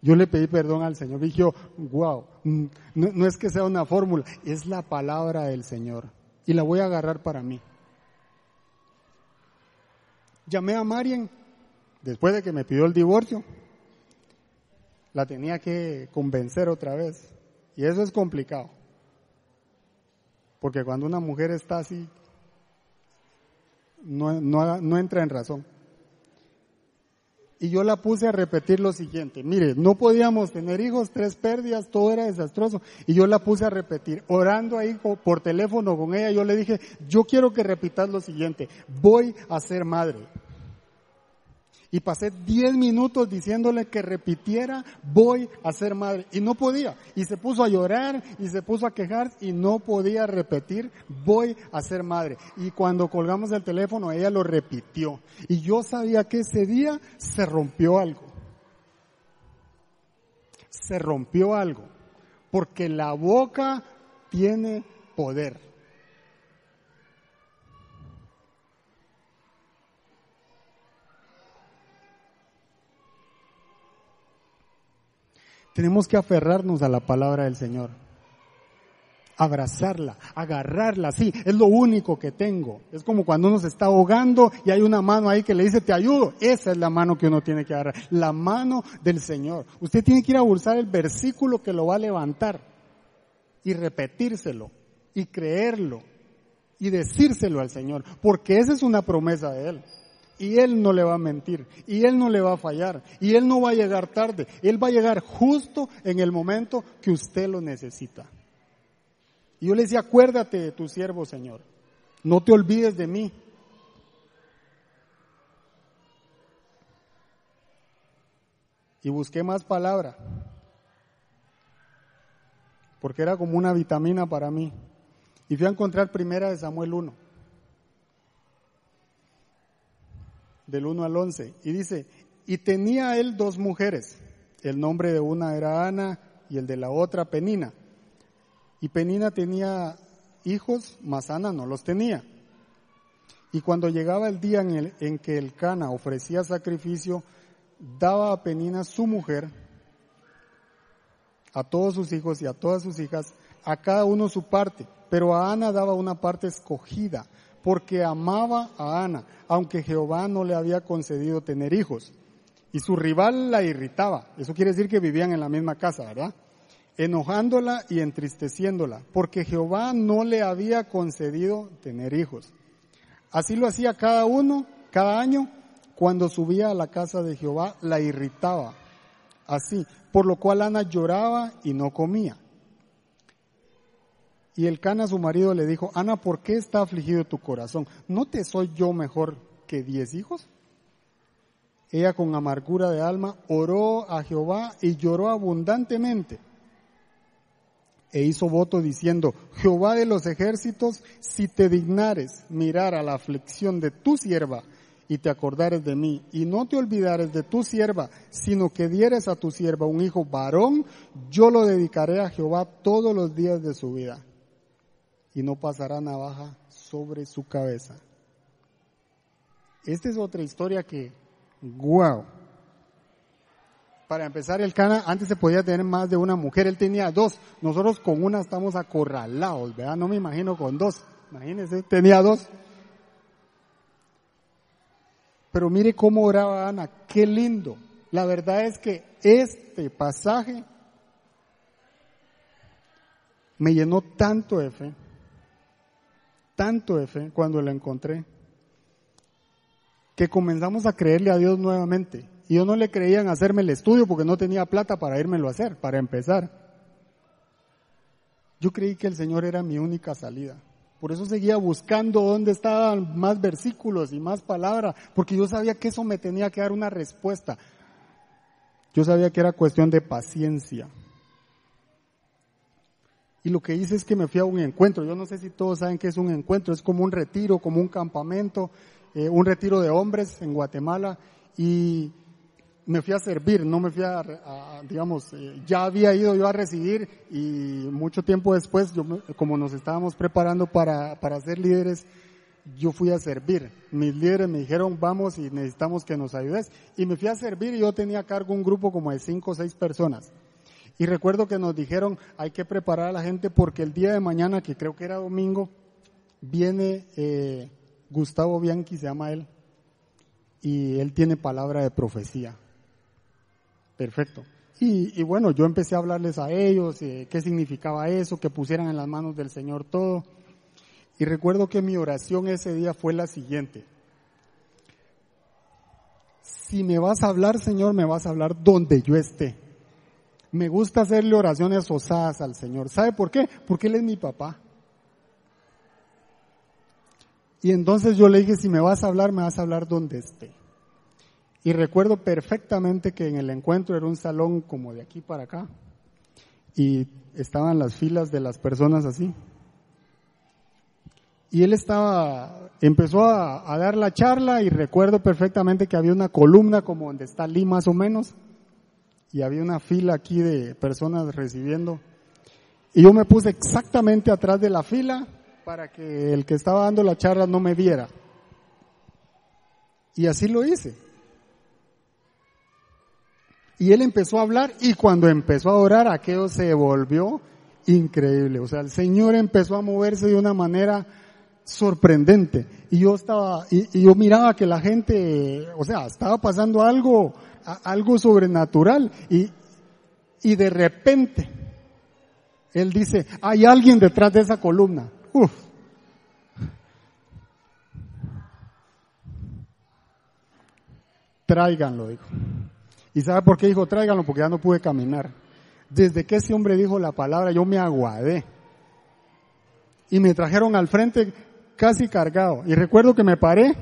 Yo le pedí perdón al Señor. Dije, wow, no, no es que sea una fórmula, es la palabra del Señor. Y la voy a agarrar para mí. Llamé a Marian después de que me pidió el divorcio. La tenía que convencer otra vez. Y eso es complicado. Porque cuando una mujer está así, no, no, no entra en razón y yo la puse a repetir lo siguiente. Mire, no podíamos tener hijos, tres pérdidas, todo era desastroso. Y yo la puse a repetir, orando ahí por teléfono con ella, yo le dije, yo quiero que repitas lo siguiente, voy a ser madre. Y pasé 10 minutos diciéndole que repitiera, voy a ser madre. Y no podía. Y se puso a llorar y se puso a quejar y no podía repetir, voy a ser madre. Y cuando colgamos el teléfono, ella lo repitió. Y yo sabía que ese día se rompió algo. Se rompió algo. Porque la boca tiene poder. Tenemos que aferrarnos a la palabra del Señor. Abrazarla, agarrarla, sí, es lo único que tengo. Es como cuando uno se está ahogando y hay una mano ahí que le dice, te ayudo. Esa es la mano que uno tiene que agarrar, la mano del Señor. Usted tiene que ir a buscar el versículo que lo va a levantar y repetírselo y creerlo y decírselo al Señor, porque esa es una promesa de Él y Él no le va a mentir, y Él no le va a fallar, y Él no va a llegar tarde, Él va a llegar justo en el momento que usted lo necesita. Y yo le decía, acuérdate de tu siervo, Señor, no te olvides de mí. Y busqué más palabra, porque era como una vitamina para mí. Y fui a encontrar primera de Samuel 1. Del 1 al 11, y dice, y tenía él dos mujeres, el nombre de una era Ana y el de la otra Penina. Y Penina tenía hijos, mas Ana no los tenía. Y cuando llegaba el día en, el, en que el Cana ofrecía sacrificio, daba a Penina su mujer, a todos sus hijos y a todas sus hijas, a cada uno su parte, pero a Ana daba una parte escogida, porque amaba a Ana, aunque Jehová no le había concedido tener hijos. Y su rival la irritaba. Eso quiere decir que vivían en la misma casa, ¿verdad? Enojándola y entristeciéndola, porque Jehová no le había concedido tener hijos. Así lo hacía cada uno, cada año, cuando subía a la casa de Jehová, la irritaba. Así, por lo cual Ana lloraba y no comía. Y el Cana, su marido, le dijo, Ana, ¿por qué está afligido tu corazón? ¿No te soy yo mejor que diez hijos? Ella con amargura de alma oró a Jehová y lloró abundantemente. E hizo voto diciendo, Jehová de los ejércitos, si te dignares mirar a la aflicción de tu sierva y te acordares de mí, y no te olvidares de tu sierva, sino que dieres a tu sierva un hijo varón, yo lo dedicaré a Jehová todos los días de su vida y no pasará navaja sobre su cabeza. Esta es otra historia que, wow. Para empezar, el Cana antes se podía tener más de una mujer, él tenía dos. Nosotros con una estamos acorralados, ¿verdad? No me imagino con dos. Imagínense, tenía dos. Pero mire cómo oraba Ana, qué lindo. La verdad es que este pasaje me llenó tanto de fe tanto de fe cuando la encontré, que comenzamos a creerle a Dios nuevamente. Y yo no le creía en hacerme el estudio porque no tenía plata para irmelo a hacer, para empezar. Yo creí que el Señor era mi única salida. Por eso seguía buscando dónde estaban más versículos y más palabras, porque yo sabía que eso me tenía que dar una respuesta. Yo sabía que era cuestión de paciencia. Y lo que hice es que me fui a un encuentro. Yo no sé si todos saben qué es un encuentro. Es como un retiro, como un campamento, eh, un retiro de hombres en Guatemala. Y me fui a servir, no me fui a, digamos, eh, ya había ido yo a recibir y mucho tiempo después, yo, como nos estábamos preparando para, para ser líderes, yo fui a servir. Mis líderes me dijeron, vamos y necesitamos que nos ayudes. Y me fui a servir y yo tenía a cargo un grupo como de cinco o seis personas. Y recuerdo que nos dijeron, hay que preparar a la gente porque el día de mañana, que creo que era domingo, viene eh, Gustavo Bianchi, se llama él, y él tiene palabra de profecía. Perfecto. Y, bueno, yo empecé a hablarles a ellos, eh, qué significaba eso, que pusieran en las manos del Señor todo. Y recuerdo que mi oración ese día fue la siguiente. Si me vas a hablar, Señor, me vas a hablar donde yo esté me gusta hacerle oraciones osadas al Señor. ¿Sabe por qué? Porque Él es mi papá. Y entonces yo le dije, si me vas a hablar, me vas a hablar donde esté. Y recuerdo perfectamente que en el encuentro era un salón como de aquí para acá. Y estaban las filas de las personas así. Y él estaba, empezó a, dar la charla y recuerdo perfectamente que había una columna como donde está Lee más o menos y había una fila aquí de personas recibiendo. Y yo me puse exactamente atrás de la fila para que el que estaba dando la charla no me viera. Y así lo hice. Y él empezó a hablar y cuando empezó a orar aquello se volvió increíble. O sea, el Señor empezó a moverse de una manera sorprendente. Y yo estaba, y, yo miraba que la gente, o sea, estaba pasando algo algo sobrenatural y, y de repente él dice, hay alguien detrás de esa columna. Uf. Tráiganlo, dijo. ¿Y sabe por qué dijo tráiganlo? Porque ya no pude caminar. Desde que ese hombre dijo la palabra, yo me aguadé. Y me trajeron al frente casi cargado. Y recuerdo que me paré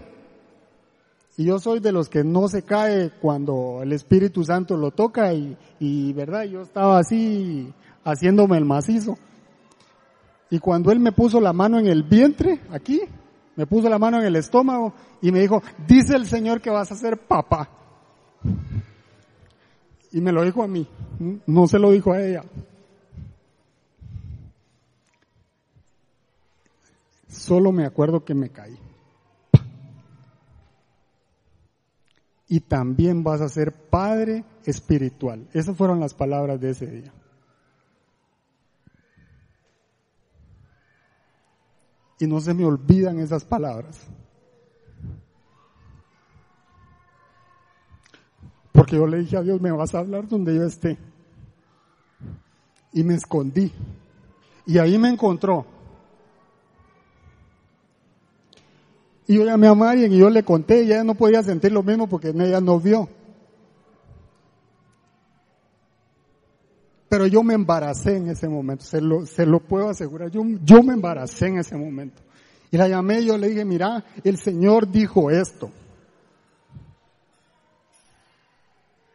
y yo soy de los que no se cae cuando el Espíritu Santo lo toca y, y verdad, yo estaba así haciéndome el macizo. Y cuando él me puso la mano en el vientre, aquí, me puso la mano en el estómago y me dijo, dice el Señor que vas a ser papá. Y me lo dijo a mí, no se lo dijo a ella. Solo me acuerdo que me caí. Y también vas a ser padre espiritual. Esas fueron las palabras de ese día. Y no se me olvidan esas palabras. Porque yo le dije a Dios, me vas a hablar donde yo esté. Y me escondí. Y ahí me encontró. Y yo llamé a Marian y yo le conté ella no podía sentir lo mismo porque ella no vio. Pero yo me embaracé en ese momento, se lo, puedo asegurar. Yo, me embaracé en ese momento. Y la llamé y yo le dije, mira, el Señor dijo esto.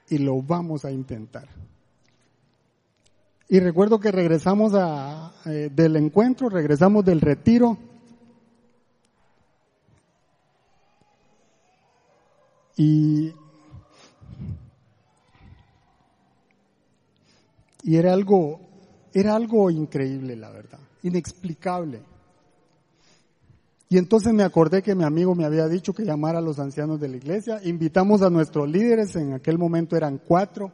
Y lo vamos a intentar. Y recuerdo que regresamos eh, del encuentro, regresamos del retiro. Y Y era algo, era algo increíble, la verdad, inexplicable. Y entonces me acordé que mi amigo me había dicho que llamara a los ancianos de la iglesia. Invitamos a nuestros líderes, en aquel momento eran cuatro.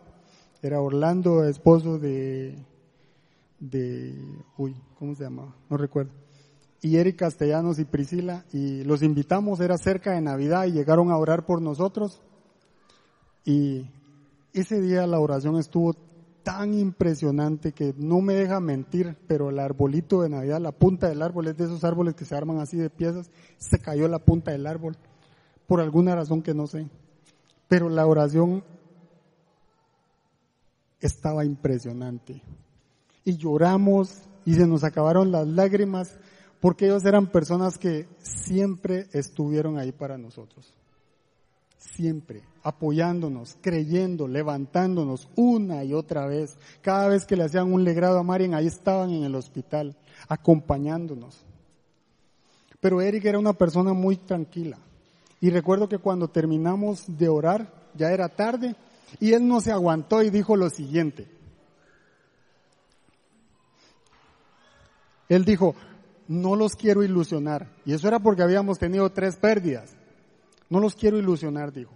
Era Orlando, esposo de, de, uy, ¿cómo se llama? No recuerdo. Y Eric Castellanos y Priscila. Y los invitamos, era cerca de Navidad y llegaron a orar por nosotros. Y ese día la oración estuvo tan impresionante que no me deja mentir, pero el arbolito de Navidad, la punta del árbol, es de esos árboles que se arman así de piezas, se cayó la punta del árbol, por alguna razón que no sé. Pero la oración estaba impresionante. Y lloramos y se nos acabaron las lágrimas porque ellos eran personas que siempre estuvieron ahí para nosotros siempre, apoyándonos, creyendo, levantándonos una y otra vez. Cada vez que le hacían un legrado a Marian, ahí estaban en el hospital, acompañándonos. Pero Eric era una persona muy tranquila. Y recuerdo que cuando terminamos de orar, ya era tarde, y él no se aguantó y dijo lo siguiente. Él dijo, no los quiero ilusionar. Y eso era porque habíamos tenido tres pérdidas. No los quiero ilusionar, dijo.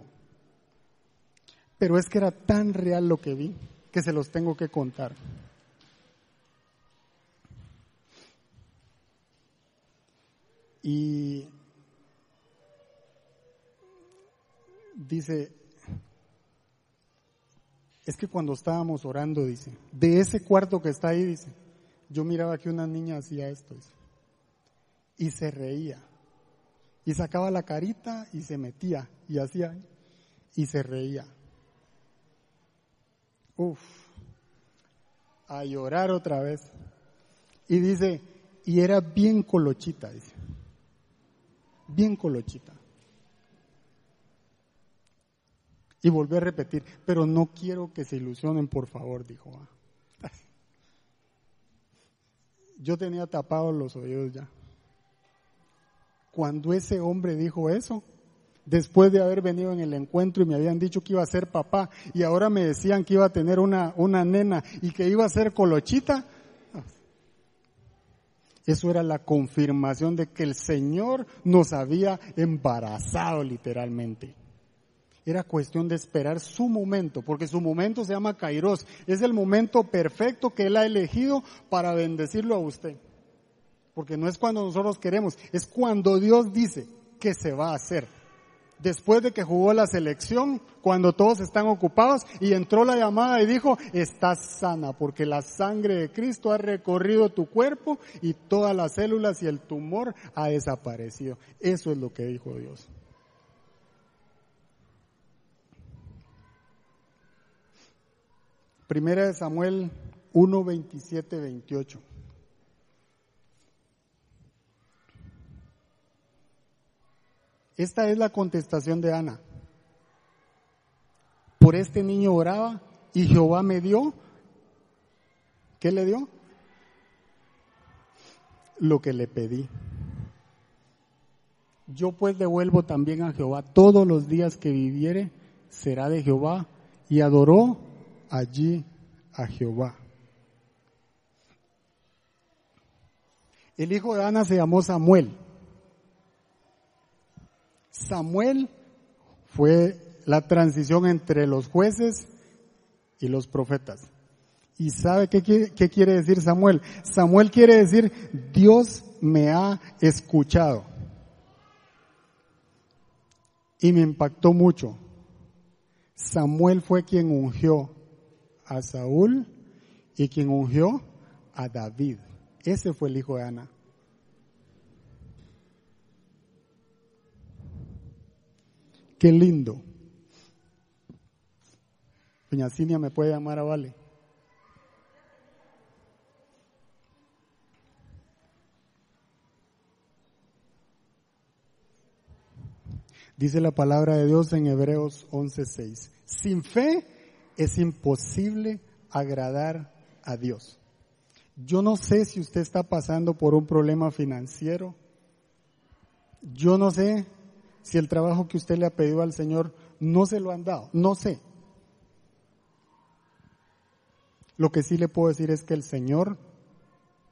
Pero es que era tan real lo que vi que se los tengo que contar. Y dice, es que cuando estábamos orando, dice, de ese cuarto que está ahí, dice, yo miraba que una niña hacía esto, dice, y se reía y sacaba la carita y se metía y hacía y se reía. Uf, a llorar otra vez. Y dice, y era bien colochita, dice, bien colochita. Y volvió a repetir, pero no quiero que se ilusionen, por favor, dijo. Yo tenía tapados los oídos ya cuando ese hombre dijo eso, después de haber venido en el encuentro y me habían dicho que iba a ser papá y ahora me decían que iba a tener una, una nena y que iba a ser colochita, eso era la confirmación de que el Señor nos había embarazado literalmente. Era cuestión de esperar su momento, porque su momento se llama Kairos. Es el momento perfecto que Él ha elegido para bendecirlo a usted porque no es cuando nosotros queremos, es cuando Dios dice que se va a hacer. Después de que jugó la selección, cuando todos están ocupados, y entró la llamada y dijo, estás sana, porque la sangre de Cristo ha recorrido tu cuerpo y todas las células y el tumor ha desaparecido. Eso es lo que dijo Dios. Primera de Samuel 1, 27, 28. Esta es la contestación de Ana. Por este niño oraba y Jehová me dio. ¿Qué le dio? Lo que le pedí. Yo pues devuelvo también a Jehová todos los días que viviere, será de Jehová. Y adoró allí a Jehová. El hijo de Ana se llamó Samuel. Samuel fue la transición entre los jueces y los profetas. ¿Y sabe qué, quiere decir Samuel? Samuel quiere decir, Dios me ha escuchado. Y me impactó mucho. Samuel fue quien ungió a Saúl y quien ungió a David. Ese fue el hijo de Ana. Qué lindo. Doña Cinia me puede llamar a Vale. Dice la palabra de Dios en Hebreos 11:6. Sin fe es imposible agradar a Dios. Yo no sé si usted está pasando por un problema financiero. Yo no sé si el trabajo que usted le ha pedido al Señor no se lo han dado. No sé. Lo que sí le puedo decir es que el Señor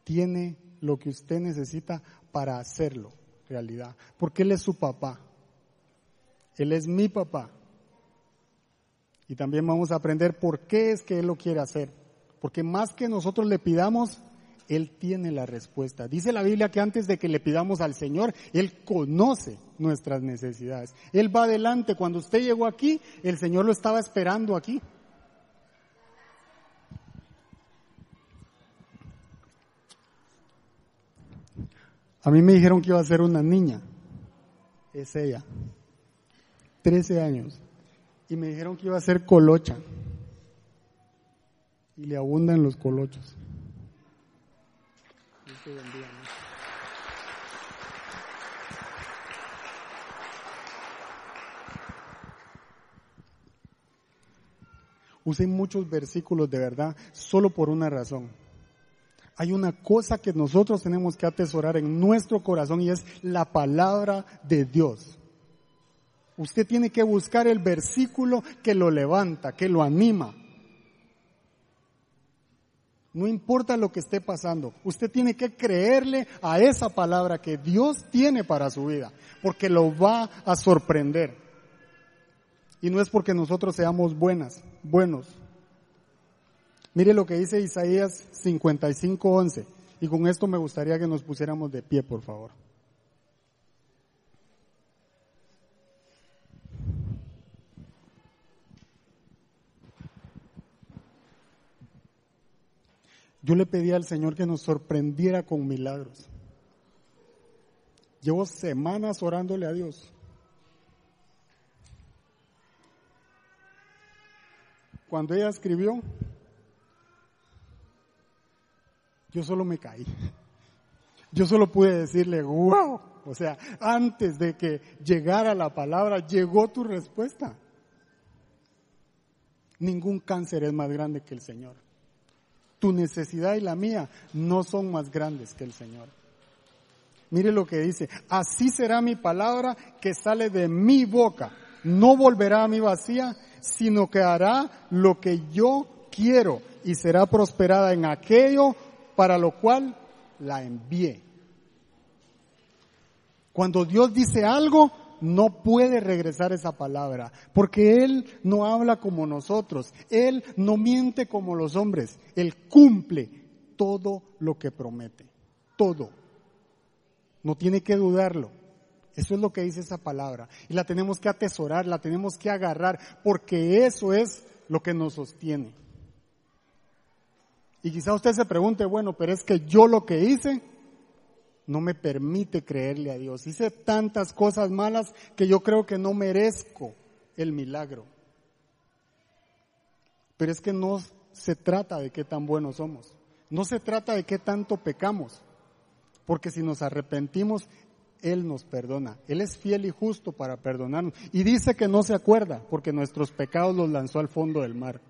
tiene lo que usted necesita para hacerlo realidad. Porque Él es su papá. Él es mi papá. Y también vamos a aprender por qué es que Él lo quiere hacer. Porque más que nosotros le pidamos, Él tiene la respuesta. Dice la Biblia que antes de que le pidamos al Señor, Él conoce nuestras necesidades. Él va adelante. Cuando usted llegó aquí, el Señor lo estaba esperando aquí. A mí me dijeron que iba a ser una niña. Es ella. 13 años. Y me dijeron que iba a ser colocha. Y le abundan los colochos. Usé muchos versículos de verdad solo por una razón. Hay una cosa que nosotros tenemos que atesorar en nuestro corazón y es la palabra de Dios. Usted tiene que buscar el versículo que lo levanta, que lo anima. No importa lo que esté pasando, usted tiene que creerle a esa palabra que Dios tiene para su vida, porque lo va a sorprender. Y no es porque nosotros seamos buenas, buenos. Mire lo que dice Isaías 55:11. Y con esto me gustaría que nos pusiéramos de pie, por favor. Yo le pedí al Señor que nos sorprendiera con milagros. Llevo semanas orándole a Dios. Cuando ella escribió, yo solo me caí. Yo solo pude decirle, wow. O sea, antes de que llegara la palabra, llegó tu respuesta. Ningún cáncer es más grande que el Señor tu necesidad y la mía no son más grandes que el Señor. Mire lo que dice, así será mi palabra que sale de mi boca. No volverá a mi vacía, sino que hará lo que yo quiero y será prosperada en aquello para lo cual la envié. Cuando Dios dice algo, no puede regresar esa palabra, porque Él no habla como nosotros, Él no miente como los hombres, Él cumple todo lo que promete, todo. No tiene que dudarlo. Eso es lo que dice esa palabra. Y la tenemos que atesorar, la tenemos que agarrar, porque eso es lo que nos sostiene. Y quizá usted se pregunte, bueno, pero es que yo lo que hice, no me permite creerle a Dios. Hice tantas cosas malas que yo creo que no merezco el milagro. Pero es que no se trata de qué tan buenos somos. No se trata de qué tanto pecamos. Porque si nos arrepentimos, Él nos perdona. Él es fiel y justo para perdonarnos. Y dice que no se acuerda porque nuestros pecados los lanzó al fondo del mar.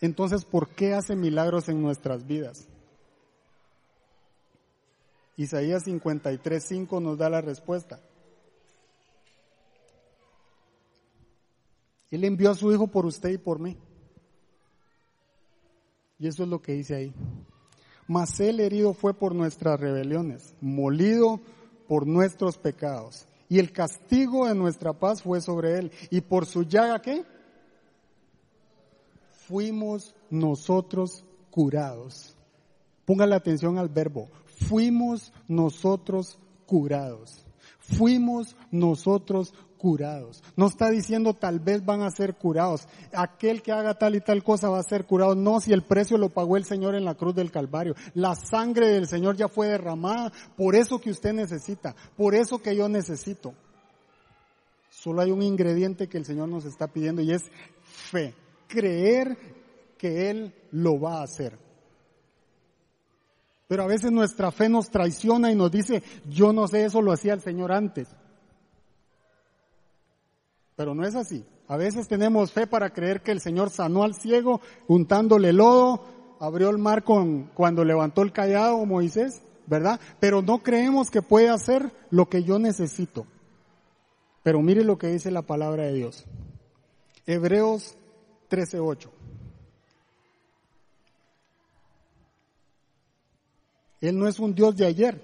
Entonces, ¿por qué hace milagros en nuestras vidas? Isaías 53.5 nos da la respuesta. Él envió a su Hijo por usted y por mí. Y eso es lo que dice ahí. Mas él herido fue por nuestras rebeliones, molido por nuestros pecados. Y el castigo de nuestra paz fue sobre él. Y por su llaga, ¿qué? Fuimos nosotros curados. Ponga la atención al verbo fuimos nosotros curados. Fuimos nosotros curados. No está diciendo tal vez van a ser curados. Aquel que haga tal y tal cosa va a ser curado. No, si el precio lo pagó el Señor en la cruz del Calvario. La sangre del Señor ya fue derramada. Por eso que usted necesita. Por eso que yo necesito. Solo hay un ingrediente que el Señor nos está pidiendo y es fe. Creer que Él lo va a hacer. Pero a veces nuestra fe nos traiciona y nos dice, yo no sé, eso lo hacía el Señor antes. Pero no es así. A veces tenemos fe para creer que el Señor sanó al ciego untándole lodo, abrió el mar con, cuando levantó el callado Moisés, ¿verdad? Pero no creemos que puede hacer lo que yo necesito. Pero mire lo que dice la palabra de Dios. Hebreos 13:8. Él no es un Dios de ayer,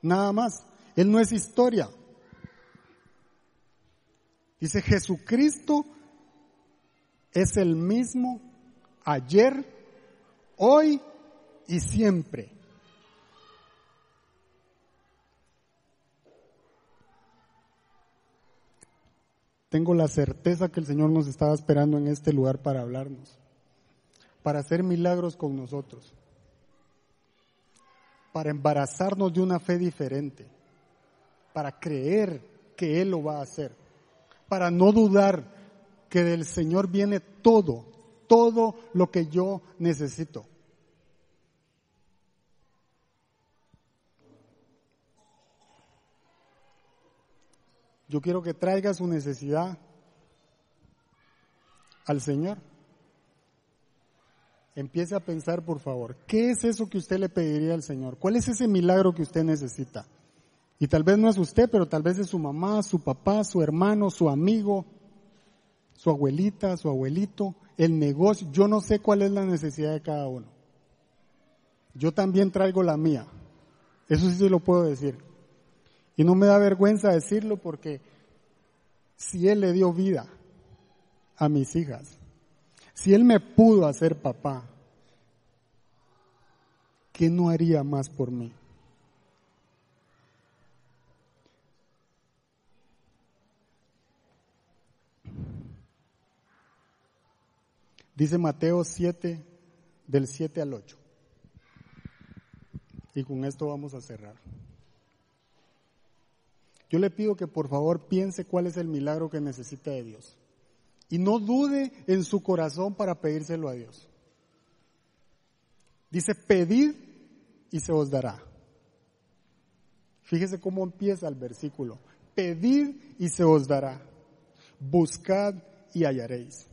nada más. Él no es historia. Dice Jesucristo es el mismo ayer, hoy y siempre. Tengo la certeza que el Señor nos estaba esperando en este lugar para hablarnos, para hacer milagros con nosotros, para embarazarnos de una fe diferente, para creer que Él lo va a hacer, para no dudar que del Señor viene todo, todo lo que yo necesito. Yo quiero que traiga su necesidad al Señor. Empiece a pensar, por favor, ¿qué es eso que usted le pediría al Señor? ¿Cuál es ese milagro que usted necesita? Y tal vez no es usted, pero tal vez es su mamá, su papá, su hermano, su amigo, su abuelita, su abuelito, el negocio. Yo no sé cuál es la necesidad de cada uno. Yo también traigo la mía. Eso sí lo puedo decir. Y no me da vergüenza decirlo porque si Él le dio vida a mis hijas, si Él me pudo hacer papá, ¿qué no haría más por mí? Dice Mateo 7, del 7 al 8. Y con esto vamos a cerrar. Yo le pido que por favor piense cuál es el milagro que necesita de Dios. Y no dude en su corazón para pedírselo a Dios. Dice, pedid y se os dará. Fíjese cómo empieza el versículo. Pedid y se os dará. Buscad y hallaréis.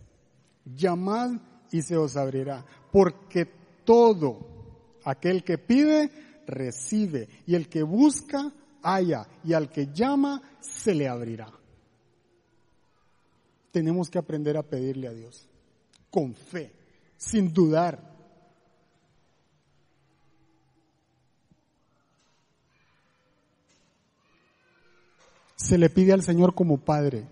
Llamad y se os abrirá. Porque todo aquel que pide, recibe. Y el que busca, haya y al que llama se le abrirá. Tenemos que aprender a pedirle a Dios con fe, sin dudar. Se le pide al Señor como Padre.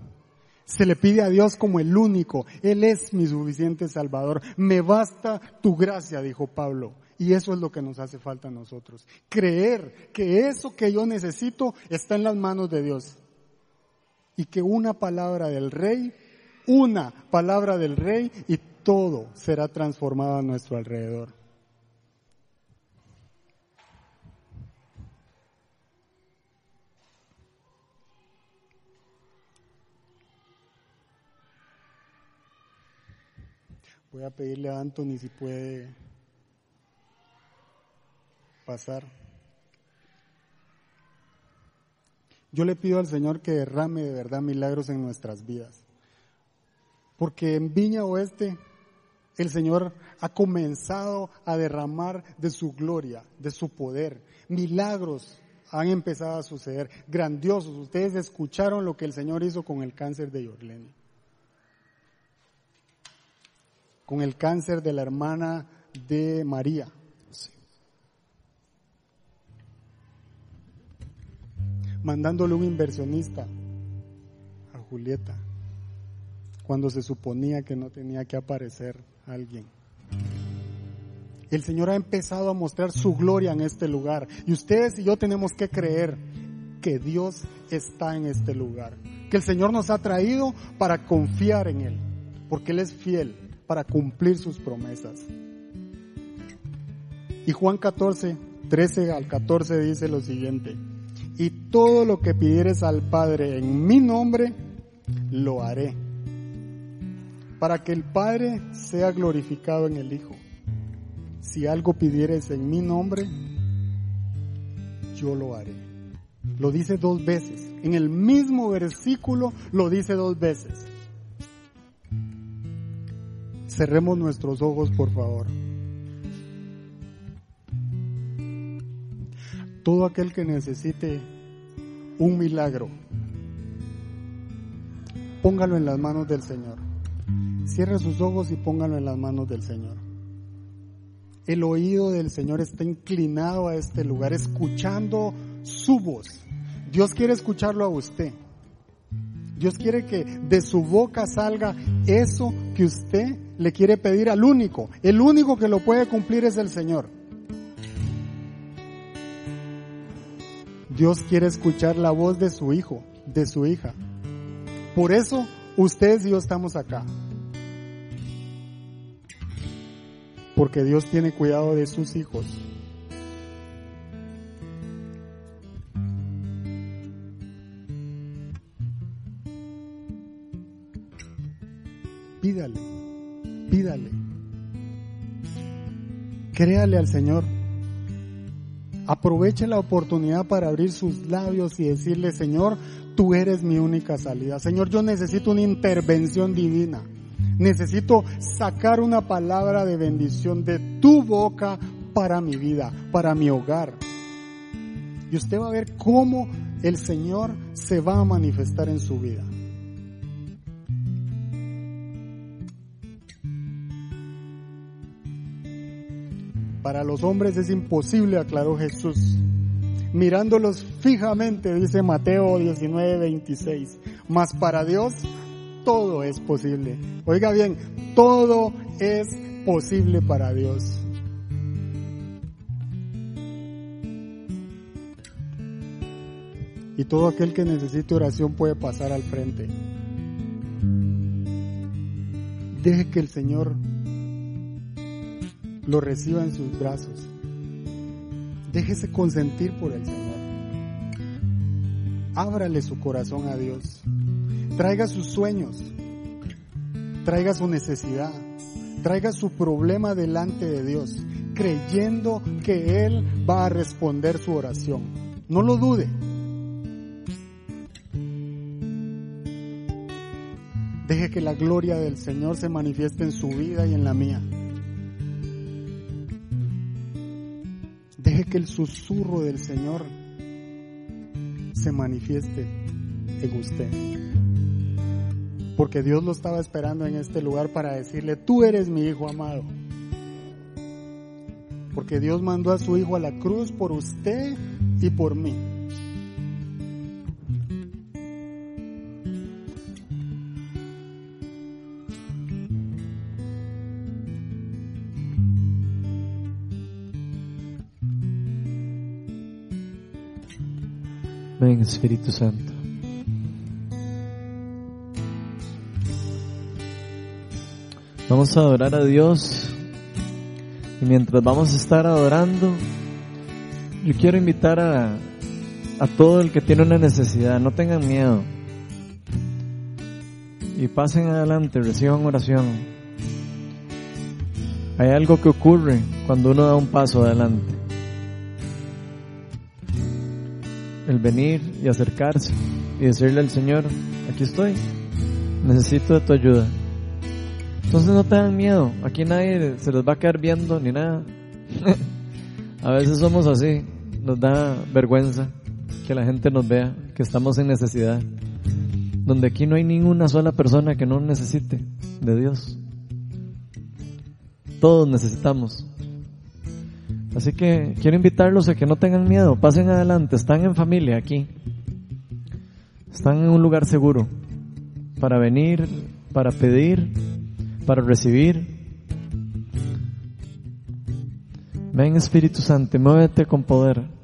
Se le pide a Dios como el único. Él es mi suficiente Salvador. Me basta tu gracia, dijo Pablo. Y eso es lo que nos hace falta a nosotros. Creer que eso que yo necesito está en las manos de Dios. Y que una palabra del rey, una palabra del rey y todo será transformado a nuestro alrededor. Voy a pedirle a Anthony si puede pasar. Yo le pido al Señor que derrame de verdad milagros en nuestras vidas. Porque en Viña Oeste el Señor ha comenzado a derramar de su gloria, de su poder. Milagros han empezado a suceder, grandiosos. Ustedes escucharon lo que el Señor hizo con el cáncer de Yorleni. Con el cáncer de la hermana de María. mandándole un inversionista a Julieta, cuando se suponía que no tenía que aparecer alguien. El Señor ha empezado a mostrar su gloria en este lugar y ustedes y yo tenemos que creer que Dios está en este lugar, que el Señor nos ha traído para confiar en Él, porque Él es fiel para cumplir sus promesas. Y Juan 14, 13 al 14 dice lo siguiente. y todo lo que pidieres al Padre en mi nombre, lo haré, para que el Padre sea glorificado en el Hijo. Si algo pidieres en mi nombre, yo lo haré. Lo dice dos veces. En el mismo versículo lo dice dos veces. Cerremos nuestros ojos, por favor. Todo aquel que necesite un milagro, póngalo en las manos del Señor. Cierre sus ojos y póngalo en las manos del Señor. El oído del Señor está inclinado a este lugar, escuchando su voz. Dios quiere escucharlo a usted. Dios quiere que de su boca salga eso que usted le quiere pedir al único. El único que lo puede cumplir es el Señor. Dios quiere escuchar la voz de su hijo, de su hija. Por eso ustedes y yo estamos acá. Porque Dios tiene cuidado de sus hijos. Pídale, pídale. Créale al Señor. Aproveche la oportunidad para abrir sus labios y decirle, Señor, tú eres mi única salida. Señor, yo necesito una intervención divina. Necesito sacar una palabra de bendición de tu boca para mi vida, para mi hogar. Y usted va a ver cómo el Señor se va a manifestar en su vida. Para los hombres es imposible, aclaró Jesús. Mirándolos fijamente, dice Mateo 19, 26. Mas para Dios todo es posible. Oiga bien, todo es posible para Dios. Y todo aquel que necesite oración puede pasar al frente. Deje que el Señor lo reciba en sus brazos. Déjese consentir por el Señor. Ábrale su corazón a Dios. Traiga sus sueños. Traiga su necesidad. Traiga su problema delante de Dios, creyendo que Él va a responder su oración. No lo dude. Deje que la gloria del Señor se manifieste en su vida y en la mía. Deje que el susurro del Señor se manifieste en usted. Porque Dios lo estaba esperando en este lugar para decirle, tú eres mi hijo amado. Porque Dios mandó a su hijo a la cruz por usted y por mí. Ven Espíritu Santo. Vamos a adorar a Dios y mientras vamos a estar adorando, yo quiero invitar a, a todo el que tiene una necesidad, no tengan miedo y pasen adelante, reciban oración. Hay algo que ocurre cuando uno da un paso adelante. El venir y acercarse y decirle al Señor, aquí estoy, necesito de tu ayuda. Entonces no tengan miedo, aquí nadie se les va a quedar viendo ni nada. a veces somos así, nos da vergüenza que la gente nos vea, que estamos en necesidad. Donde aquí no hay ninguna sola persona que no necesite de Dios. Todos necesitamos. Así que quiero invitarlos a que no tengan miedo, pasen adelante, están en familia aquí. Están en un lugar seguro para venir, para pedir, para recibir. Ven Espíritu Santo, muévete con poder.